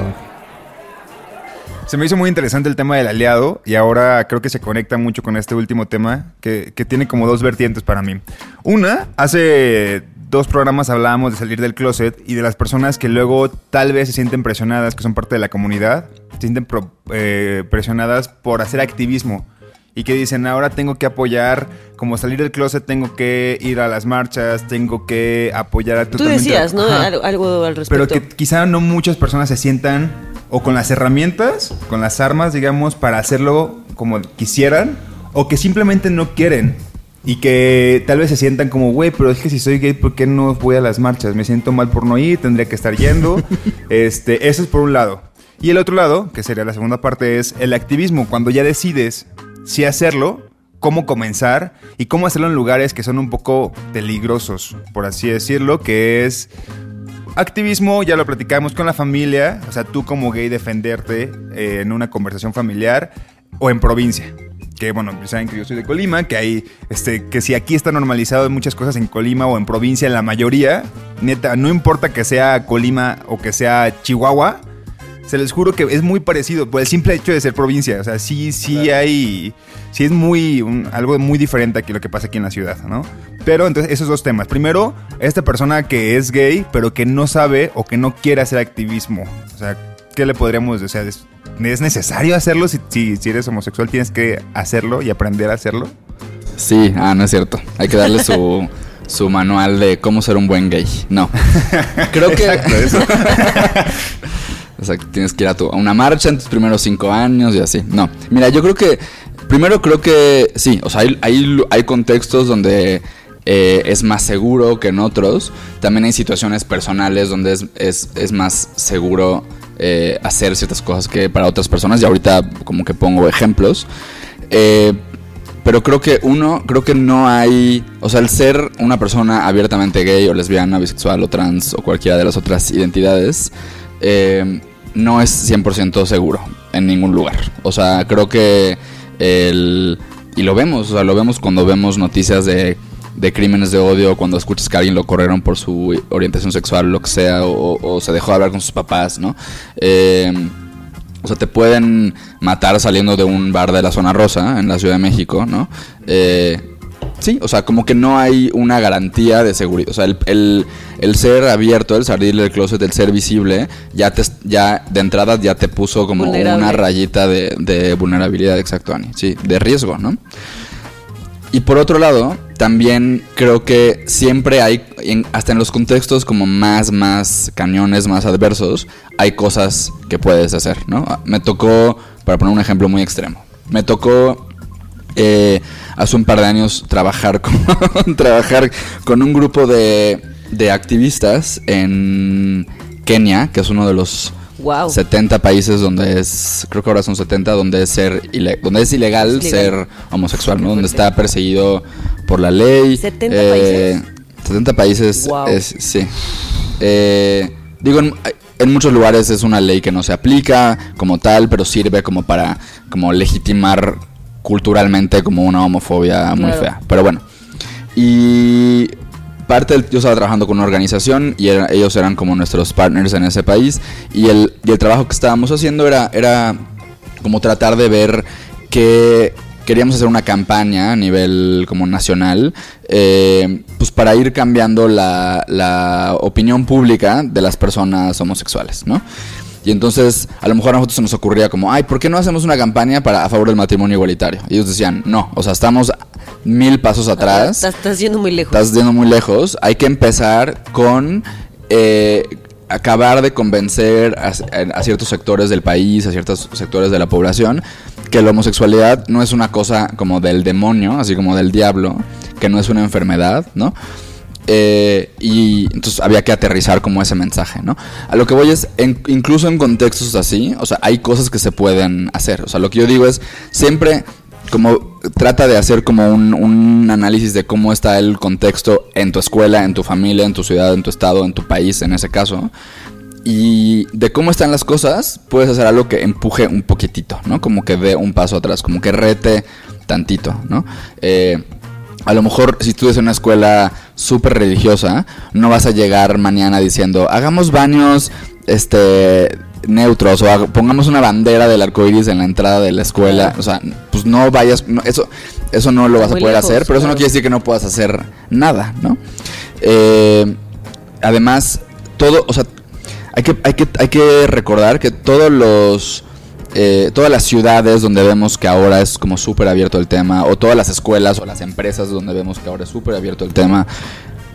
F: Se me hizo muy interesante el tema del aliado y ahora creo que se conecta mucho con este último tema que, que tiene como dos vertientes para mí. Una, hace dos programas hablábamos de salir del closet y de las personas que luego tal vez se sienten presionadas, que son parte de la comunidad, se sienten pro- eh, presionadas por hacer activismo y que dicen ahora tengo que apoyar, como salir del closet tengo que ir a las marchas, tengo que apoyar a
D: Tú decías, ¿no?
F: Ajá.
D: Algo al respecto.
F: Pero que quizá no muchas personas se sientan o con las herramientas, con las armas, digamos, para hacerlo como quisieran, o que simplemente no quieren. Y que tal vez se sientan como, güey, pero es que si soy gay, ¿por qué no voy a las marchas? Me siento mal por no ir, tendría que estar yendo. este, eso es por un lado. Y el otro lado, que sería la segunda parte, es el activismo. Cuando ya decides si hacerlo cómo comenzar y cómo hacerlo en lugares que son un poco peligrosos, por así decirlo, que es activismo, ya lo platicamos con la familia, o sea, tú como gay defenderte eh, en una conversación familiar o en provincia. Que bueno, saben que yo soy de Colima, que hay, este, que si aquí está normalizado muchas cosas en Colima o en provincia, en la mayoría, neta, no importa que sea Colima o que sea Chihuahua, se les juro que es muy parecido por el simple hecho de ser provincia. O sea, sí, sí hay. Sí es muy. un- algo muy diferente aquí lo que pasa aquí en la ciudad, ¿no? Pero entonces, esos dos temas. Primero, esta persona que es gay, pero que no sabe o que no quiere hacer activismo. O sea, ¿qué le podríamos decir? ¿Es, ¿es necesario hacerlo? Si, si, si eres homosexual, tienes que hacerlo y aprender a hacerlo.
G: Sí, ah, no es cierto. Hay que darle su, su manual de cómo ser un buen gay. No. Creo que.
F: Exacto, eso.
G: Exacto, tienes que ir a, tu- a una marcha en tus primeros cinco años y así. No, mira, yo creo que, primero creo que sí, o sea, hay, hay, contextos donde eh, es más seguro que en otros. También hay situaciones personales donde es, es, más seguro eh, hacer ciertas cosas que para otras personas. Y ahorita como que pongo ejemplos. Eh, pero creo que uno, creo que no hay, o sea, el ser una persona abiertamente gay o lesbiana, bisexual o trans o cualquiera de las otras identidades, no es 100% seguro en ningún lugar. O sea, creo que el... Y lo vemos, o sea, lo vemos cuando vemos noticias de, de crímenes de odio, cuando escuchas que a alguien lo corrieron por su orientación sexual, lo que sea, o, o se dejó de hablar con sus papás, ¿no? Eh, o sea, te pueden matar saliendo de un bar de la zona rosa en la Ciudad de México, ¿no? Eh, sí, o sea, como que no hay una garantía de seguridad. O sea, el, el- el ser abierto, el salir del closet, el ser visible, ya te ya de entrada ya te puso como
D: Vulnerable.
G: una rayita de, de vulnerabilidad, exacto, Ani. Sí, de riesgo, ¿no? Y por otro lado, también creo que siempre hay, hasta en los contextos como más, más cañones, más adversos, hay cosas que puedes hacer, ¿no? Me tocó, para poner un ejemplo muy extremo, me tocó eh, hace un par de años trabajar con, trabajar con un grupo de, de activistas en Kenia, que es uno de los
D: Wow.
G: 70 países donde es, creo que ahora son 70, donde es ser donde es ilegal,
D: Es ilegal.
G: ser homosexual, ¿no? Donde está perseguido por la ley.
D: 70
G: eh,
D: países.
G: 70 países,
D: Wow.
G: es, sí. Eh, digo, en, en muchos lugares es una ley que no se aplica como tal, pero sirve como para como legitimar culturalmente como una homofobia muy
D: Claro.
G: fea. Pero bueno. Y parte del, yo estaba trabajando con una organización y era- ellos eran como nuestros partners en ese país y el, y el trabajo que estábamos haciendo era, era como tratar de ver que queríamos hacer una campaña a nivel como nacional eh, pues para ir cambiando la, la opinión pública de las personas homosexuales, ¿no? Y entonces, a lo mejor a nosotros se nos ocurría como, ay, ¿por qué no hacemos una campaña para a favor del matrimonio igualitario? Y ellos decían, no, o sea, estamos mil pasos atrás.
D: Estás, estás yendo muy lejos.
G: Estás yendo muy lejos. Hay que empezar con eh, acabar de convencer a, a ciertos sectores del país, a ciertos sectores de la población, que la homosexualidad no es una cosa como del demonio, así como del diablo, que no es una enfermedad, ¿no? Eh, y entonces había que aterrizar como ese mensaje, ¿no? A lo que voy es, incluso en contextos así, o sea, hay cosas que se pueden hacer. O sea, lo que yo digo es, siempre como trata de hacer como un, un análisis de cómo está el contexto en tu escuela, en tu familia, en tu ciudad, en tu estado, en tu país, en ese caso. Y de cómo están las cosas, puedes hacer algo que empuje un poquitito, ¿no? Como que dé un paso atrás, como que rete tantito, ¿no? Eh, a lo mejor si tú eres en una escuela súper religiosa, no vas a llegar mañana diciendo, hagamos baños este neutros o pongamos una bandera del arco iris en la entrada de la escuela. O sea, pues no vayas, no, eso, eso no lo vas a poder
D: lejos,
G: hacer, pero eso no quiere decir que no puedas hacer nada, ¿no? Eh, además, todo, o sea, hay que, hay que, hay que recordar que todos los eh, todas las ciudades donde vemos que ahora es como súper abierto el tema, o todas las escuelas o las empresas donde vemos que ahora es súper abierto el tema,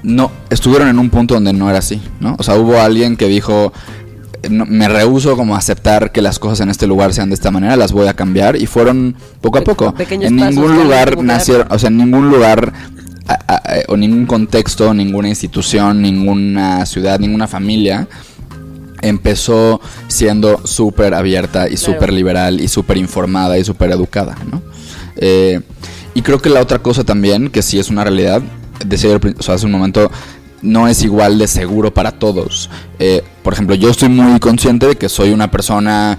G: no, estuvieron en un punto donde no era así, ¿no? O sea, hubo alguien que dijo, no- me rehuso como a aceptar que las cosas en este lugar sean de esta manera, las voy a cambiar, y fueron poco a poco.
D: pequeños
G: En ningún lugar nacieron, o sea, en ningún lugar a- a- a- o ningún contexto, ninguna institución, ninguna ciudad, ninguna familia empezó siendo súper abierta y
D: Claro.
G: súper liberal y súper informada y súper educada, ¿no? Eh, y creo que la otra cosa también, que sí es una realidad, decía o sea, hace un momento, no es igual de seguro para todos. Eh, por ejemplo, yo estoy muy consciente de que soy una persona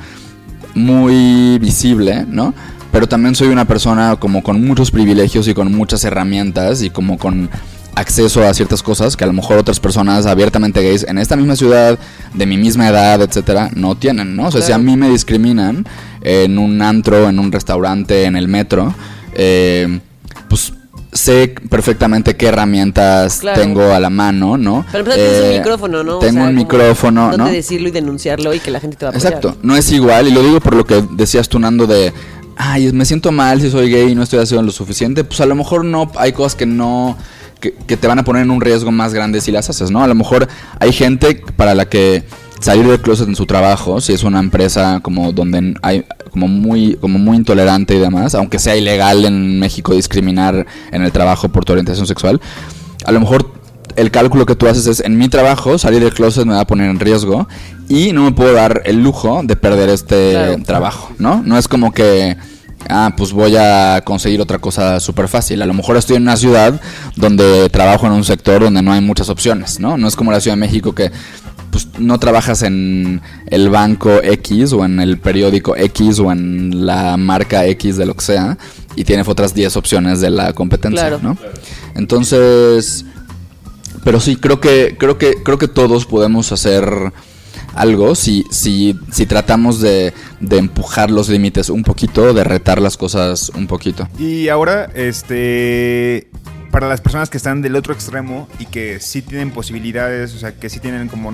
G: muy visible, ¿no? Pero también soy una persona como con muchos privilegios y con muchas herramientas y como con acceso a ciertas cosas que a lo mejor otras personas abiertamente gays en esta misma ciudad, de mi misma edad, etcétera, no tienen, ¿no? O sea, si a mí me discriminan en un antro, en un restaurante, en el metro, eh, pues sé perfectamente qué herramientas
D: Claro.
G: tengo a la mano, ¿no?
D: Pero empezar tienes un
G: Eh,
D: micrófono, ¿no? O
G: Tengo
D: sea,
G: un micrófono, ¿no?
D: Donde decirlo y denunciarlo y que la gente te va a apoyar.
G: Exacto, no es igual, y lo digo por lo que decías tú, Nando, de, ay, me siento mal si soy gay y no estoy haciendo lo suficiente, pues a lo mejor no, hay cosas que no, que, que te van a poner en un riesgo más grande si las haces, ¿no? A lo mejor hay gente para la que salir del closet en su trabajo, si es una empresa como donde hay como muy como muy intolerante y demás, aunque sea ilegal en México discriminar en el trabajo por tu orientación sexual, a lo mejor el cálculo que tú haces es en mi trabajo salir del closet me va a poner en riesgo y no me puedo dar el lujo de perder este
D: Claro.
G: trabajo, ¿no? No es como que ah, pues voy a conseguir otra cosa súper fácil. A lo mejor estoy en una ciudad donde trabajo en un sector donde no hay muchas opciones, ¿no? No es como la Ciudad de México que pues no trabajas en el banco X o en el periódico X o en la marca X de lo que sea y tienes otras 10 opciones de la competencia,
D: Claro.
G: ¿no? Entonces, pero sí, creo que, creo que, creo que todos podemos hacer algo si, si, si tratamos de, de empujar los límites un poquito, de retar las cosas un poquito.
F: Y ahora, este, para las personas que están del otro extremo y que sí tienen posibilidades, o sea, que sí tienen como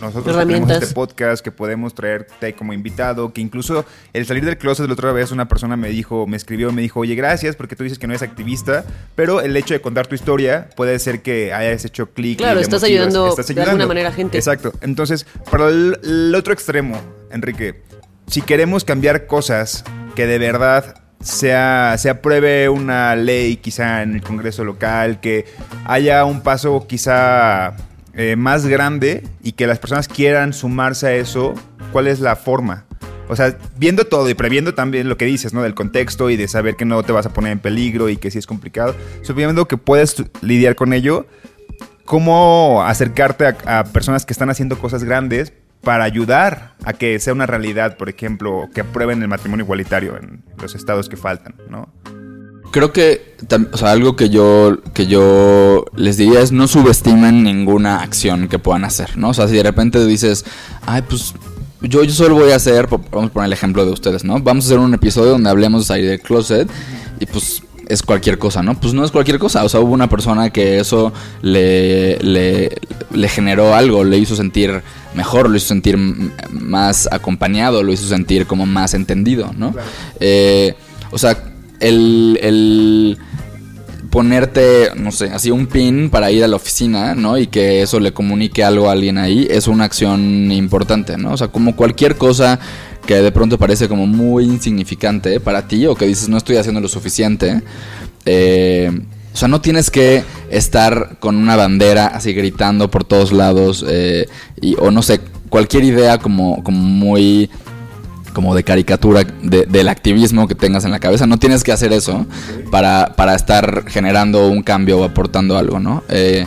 F: nosotros que tenemos este podcast que podemos traerte como invitado, que incluso el salir del closet la otra vez una persona me dijo, me escribió, me dijo, oye, gracias porque tú dices que no eres activista, pero el hecho de contar tu historia puede ser que hayas hecho clic.
D: Claro, estás
F: motivas,
D: ayudando
F: estás
D: de alguna manera a gente.
F: Exacto. Entonces, para el, el otro extremo, Enrique, si queremos cambiar cosas que de verdad sea, se apruebe una ley quizá en el Congreso local, que haya un paso quizá eh, más grande y que las personas quieran sumarse a eso, ¿cuál es la forma? O sea, viendo todo y previendo también lo que dices, ¿no? Del contexto y de saber que no te vas a poner en peligro y que sí es complicado. Supiendo que puedes lidiar con ello, cómo acercarte a personas que están haciendo cosas grandes para ayudar a que sea una realidad, por ejemplo, que aprueben el matrimonio igualitario en los estados que faltan, ¿no?
G: Creo que, o sea, algo que yo, que yo les diría es no subestimen ninguna acción que puedan hacer, ¿no? O sea, si de repente dices, ay, pues yo, yo solo voy a hacer, vamos a poner el ejemplo de ustedes, ¿no? Vamos a hacer un episodio donde hablemos de salir del closet y pues es cualquier cosa, ¿no? Pues no es cualquier cosa, o sea, hubo una persona que eso le, le generó algo, le hizo sentir mejor, lo hizo sentir más acompañado, lo hizo sentir como más entendido, ¿no? Eh, o sea, el, el ponerte, no sé, así un pin para ir a la oficina, ¿no? Y que eso le comunique algo a alguien ahí, es una acción importante, ¿no? O sea, como cualquier cosa que de pronto parece como muy insignificante para ti o que dices no estoy haciendo lo suficiente, eh, o sea, no tienes que estar con una bandera así gritando por todos lados eh, y, o no sé, cualquier idea como, como muy como de caricatura de- del activismo que tengas en la cabeza. No tienes que hacer eso para, para estar generando un cambio o aportando algo, ¿no? Eh,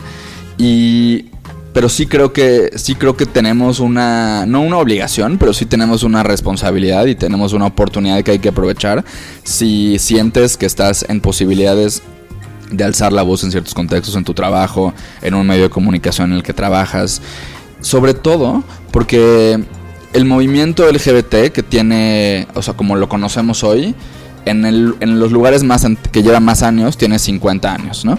G: y pero sí creo que sí creo que tenemos una no una obligación, pero sí tenemos una responsabilidad y tenemos una oportunidad que hay que aprovechar si sientes que estás en posibilidades de alzar la voz en ciertos contextos, en tu trabajo, en un medio de comunicación en el que trabajas. Sobre todo porque el movimiento LGBT que tiene, o sea, como lo conocemos hoy, en, el- en los lugares más que lleva más años, tiene 50 años, ¿no?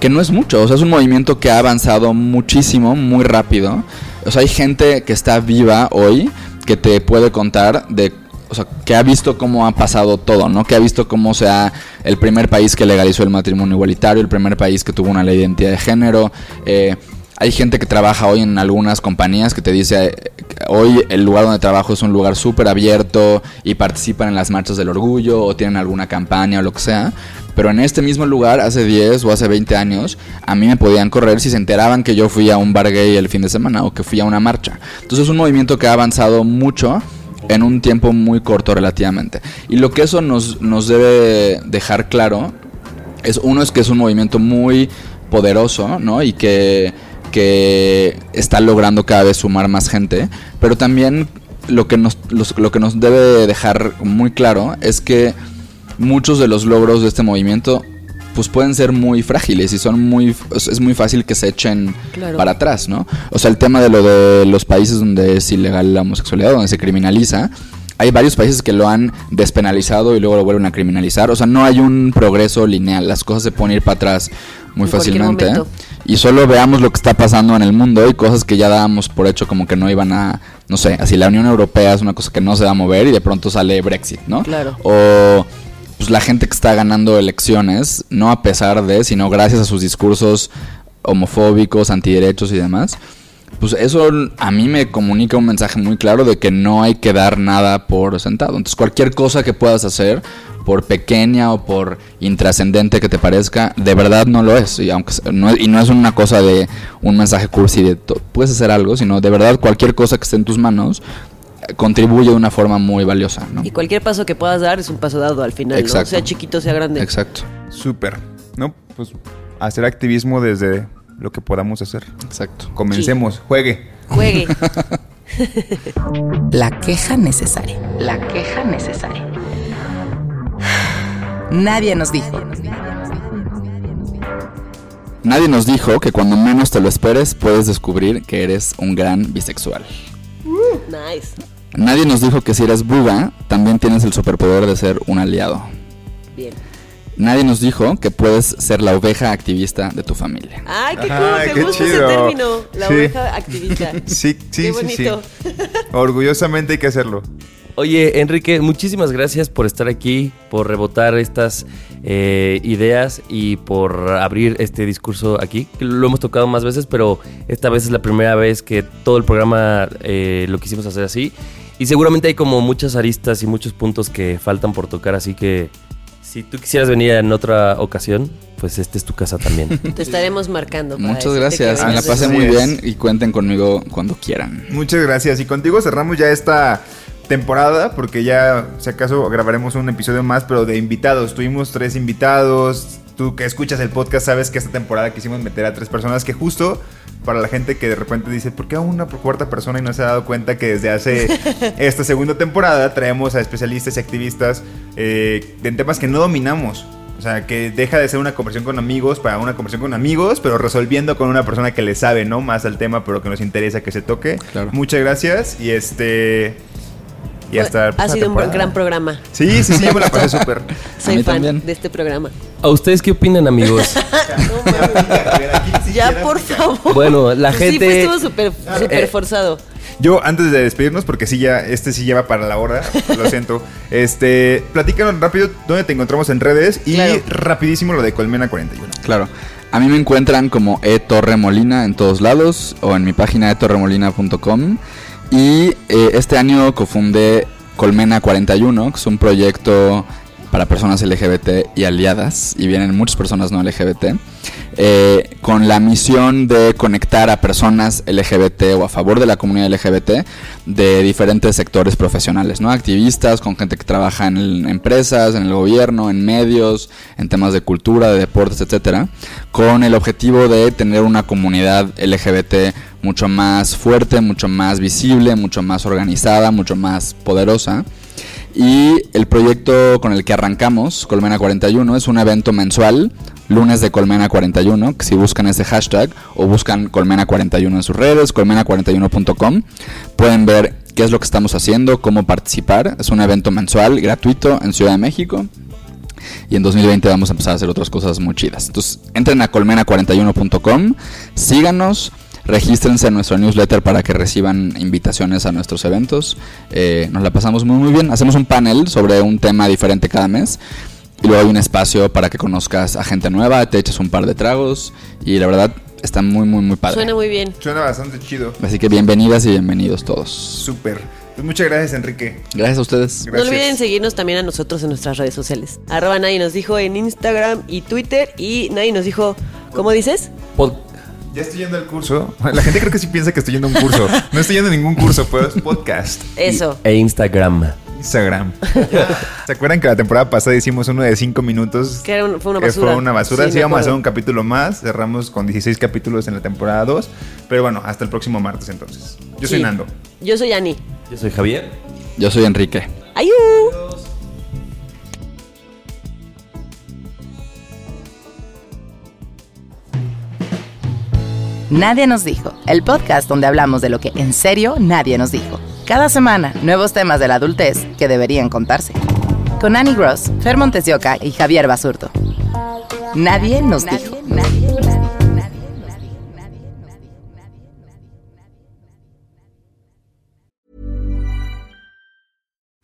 G: Que no es mucho, o sea, es un movimiento que ha avanzado muchísimo, muy rápido. O sea, hay gente que está viva hoy que te puede contar de que ha visto cómo ha pasado todo, ¿no? Que ha visto cómo sea el primer país que legalizó el matrimonio igualitario, el primer país que tuvo una ley de identidad de género. eh, hay gente que trabaja hoy en algunas compañías que te dice, eh, hoy el lugar donde trabajo es un lugar súper abierto y participan en las marchas del orgullo o tienen alguna campaña o lo que sea. Pero en este mismo lugar, hace 10 o hace 20 años, a mí me podían correr si se enteraban que yo fui a un bar gay el fin de semana o que fui a una marcha. Entonces es un movimiento que ha avanzado mucho en un tiempo muy corto relativamente. Y lo que eso nos, nos debe dejar claro es uno es que es un movimiento muy poderoso, ¿no? Y que, que está logrando cada vez sumar más gente, pero también lo que nos, lo que nos debe dejar muy claro es que muchos de los logros de este movimiento pues pueden ser muy frágiles y son muy es muy fácil que se echen
D: Claro.
G: para atrás, ¿no? O sea, el tema de lo de los países donde es ilegal la homosexualidad, donde se criminaliza, hay varios países que lo han despenalizado y luego lo vuelven a criminalizar. O sea, no hay un progreso lineal. Las cosas se pueden ir para atrás muy
D: En
G: fácilmente. Y solo veamos lo que está pasando en el mundo y cosas que ya dábamos por hecho como que no iban a, no sé, así la Unión Europea es una cosa que no se va a mover y de pronto sale Brexit, ¿no?
D: Claro.
G: O pues la gente que está ganando elecciones, no a pesar de, sino gracias a sus discursos homofóbicos, antiderechos y demás. Pues eso a mí me comunica un mensaje muy claro de que no hay que dar nada por sentado. Entonces cualquier cosa que puedas hacer, por pequeña o por intrascendente que te parezca, de verdad no lo es. Y, aunque, no, y no es una cosa de un mensaje cursi de puedes hacer algo, sino de verdad cualquier cosa que esté en tus manos contribuye de una forma muy valiosa. ¿no?
D: Y cualquier paso que puedas dar es un paso dado al final. Sea chiquito, sea grande.
G: Exacto,
F: Súper. ¿No? Pues hacer activismo desde lo que podamos hacer.
G: exacto.
F: Comencemos. Juegue.
D: Juegue.
A: La queja necesaria. La queja necesaria. Nadie nos dijo.
G: Nadie nos dijo que cuando menos te lo esperes puedes descubrir que eres un gran bisexual.
D: nice.
G: Nadie nos dijo que si eres buga, también tienes el superpoder de ser un aliado.
D: Bien.
G: Nadie nos dijo que puedes ser la oveja activista de tu familia.
D: Ay, qué
F: Ay,
D: cool,
F: qué
D: me gusta ese
F: chido.
D: término. La
F: Sí.
D: oveja activista.
F: Sí, sí,
D: Qué
F: sí, sí.
D: bonito.
F: Orgullosamente hay que hacerlo.
C: Oye, Enrique, muchísimas gracias por estar aquí, por rebotar estas eh, ideas y por abrir este discurso aquí. Lo hemos tocado más veces, pero esta vez es la primera vez que todo el programa eh, lo quisimos hacer así. Y seguramente hay como muchas aristas y muchos puntos que faltan por tocar, así que si tú quisieras venir en otra ocasión, pues esta es tu casa también.
D: Te estaremos marcando. para
G: Muchas gracias, me la pasé muy bien y cuenten conmigo cuando quieran.
F: Muchas gracias. Y contigo cerramos ya esta temporada, porque ya, si acaso, grabaremos un episodio más, pero de invitados. Tuvimos tres invitados. Tú que escuchas el podcast sabes que esta temporada quisimos meter a tres personas que justo para la gente que de repente dice, ¿por qué a una cuarta persona y no se ha dado cuenta que desde hace esta segunda temporada traemos a especialistas y activistas eh, en temas que no dominamos? O sea, que deja de ser una conversación con amigos para una conversación con amigos, pero resolviendo con una persona que le sabe, ¿no? Más al tema, pero que nos interesa que se toque.
G: Claro.
F: Muchas gracias y este... Y hasta...
D: Ha sido un gran programa.
F: Sí, sí, sí, yo me la pasé súper.
D: Soy fan
G: también.
D: de este programa.
C: ¿A ustedes qué opinan, amigos?
D: Ya, por favor.
C: Bueno, la
D: Pues Sí,
C: gente-
D: pues estuvo súper súper
C: Eh,
D: forzado.
F: Yo, antes de despedirnos, porque sí ya, este sí lleva para la hora, lo siento. Este, platícanos rápido dónde te encontramos en redes y
D: Claro.
F: rapidísimo lo de Colmena 41.
G: Claro. A mí me encuentran como E etorremolina en todos lados o en mi página etorremolina.com. Y eh, este año cofundé Colmena 41, que es un proyecto para personas LGBT y aliadas, y vienen muchas personas no LGBT, eh, con la misión de conectar a personas LGBT o a favor de la comunidad LGBT de diferentes sectores profesionales, ¿no? Activistas, con gente que trabaja en empresas, en el gobierno, en medios, en temas de cultura, de deportes, etcétera, con el objetivo de tener una comunidad LGBT mucho más fuerte, mucho más visible, mucho más organizada, mucho más poderosa. Y el proyecto con el que arrancamos, Colmena 41, es un evento mensual, lunes de Colmena 41, que si buscan ese hashtag o buscan Colmena 41 en sus redes, colmena41.com, pueden ver qué es lo que estamos haciendo, cómo participar. Es un evento mensual, gratuito, en Ciudad de México. Y en 2020 vamos a empezar a hacer otras cosas muy chidas. Entonces, entren a colmena41.com, síganos, regístrense en nuestro newsletter para que reciban invitaciones a nuestros eventos. Eh, nos la pasamos muy muy bien. Hacemos un panel sobre un tema diferente cada mes. Y luego hay un espacio para que conozcas a gente nueva, te eches un par de tragos. Y la verdad, está muy muy muy padre.
D: Suena muy bien.
F: Suena bastante chido.
G: Así que bienvenidas y bienvenidos todos.
F: Súper. Pues muchas gracias, Enrique.
G: Gracias a ustedes.
F: Gracias.
D: No olviden seguirnos también a nosotros en nuestras redes sociales. Arroba nadie nos dijo en Instagram y Twitter. Y nadie nos dijo, ¿cómo dices?
C: Pod-
F: Ya estoy yendo al curso. La gente creo que sí piensa que estoy yendo a un curso. No estoy yendo a ningún curso, pues podcast.
D: Eso.
C: E Instagram.
F: Instagram. ¿Se acuerdan que la temporada pasada hicimos uno de 5 minutos?
D: Que era un- fue una
F: que
D: basura.
F: fue una basura.
D: Sí,
F: íbamos a hacer un capítulo más. Cerramos con 16 capítulos en la temporada 2. Pero bueno, hasta el próximo martes entonces. Yo soy
D: Sí.
F: Nando.
D: Yo soy Ani.
C: Yo soy Javier.
G: Yo soy Enrique.
D: ¡Ayú!
A: Nadie nos dijo, el podcast donde hablamos de lo que en serio nadie nos dijo. Cada semana, nuevos temas de la adultez que deberían contarse. Con Annie Gross, Fer Montes de Oca y Javier Basurto. Nadie nos dijo.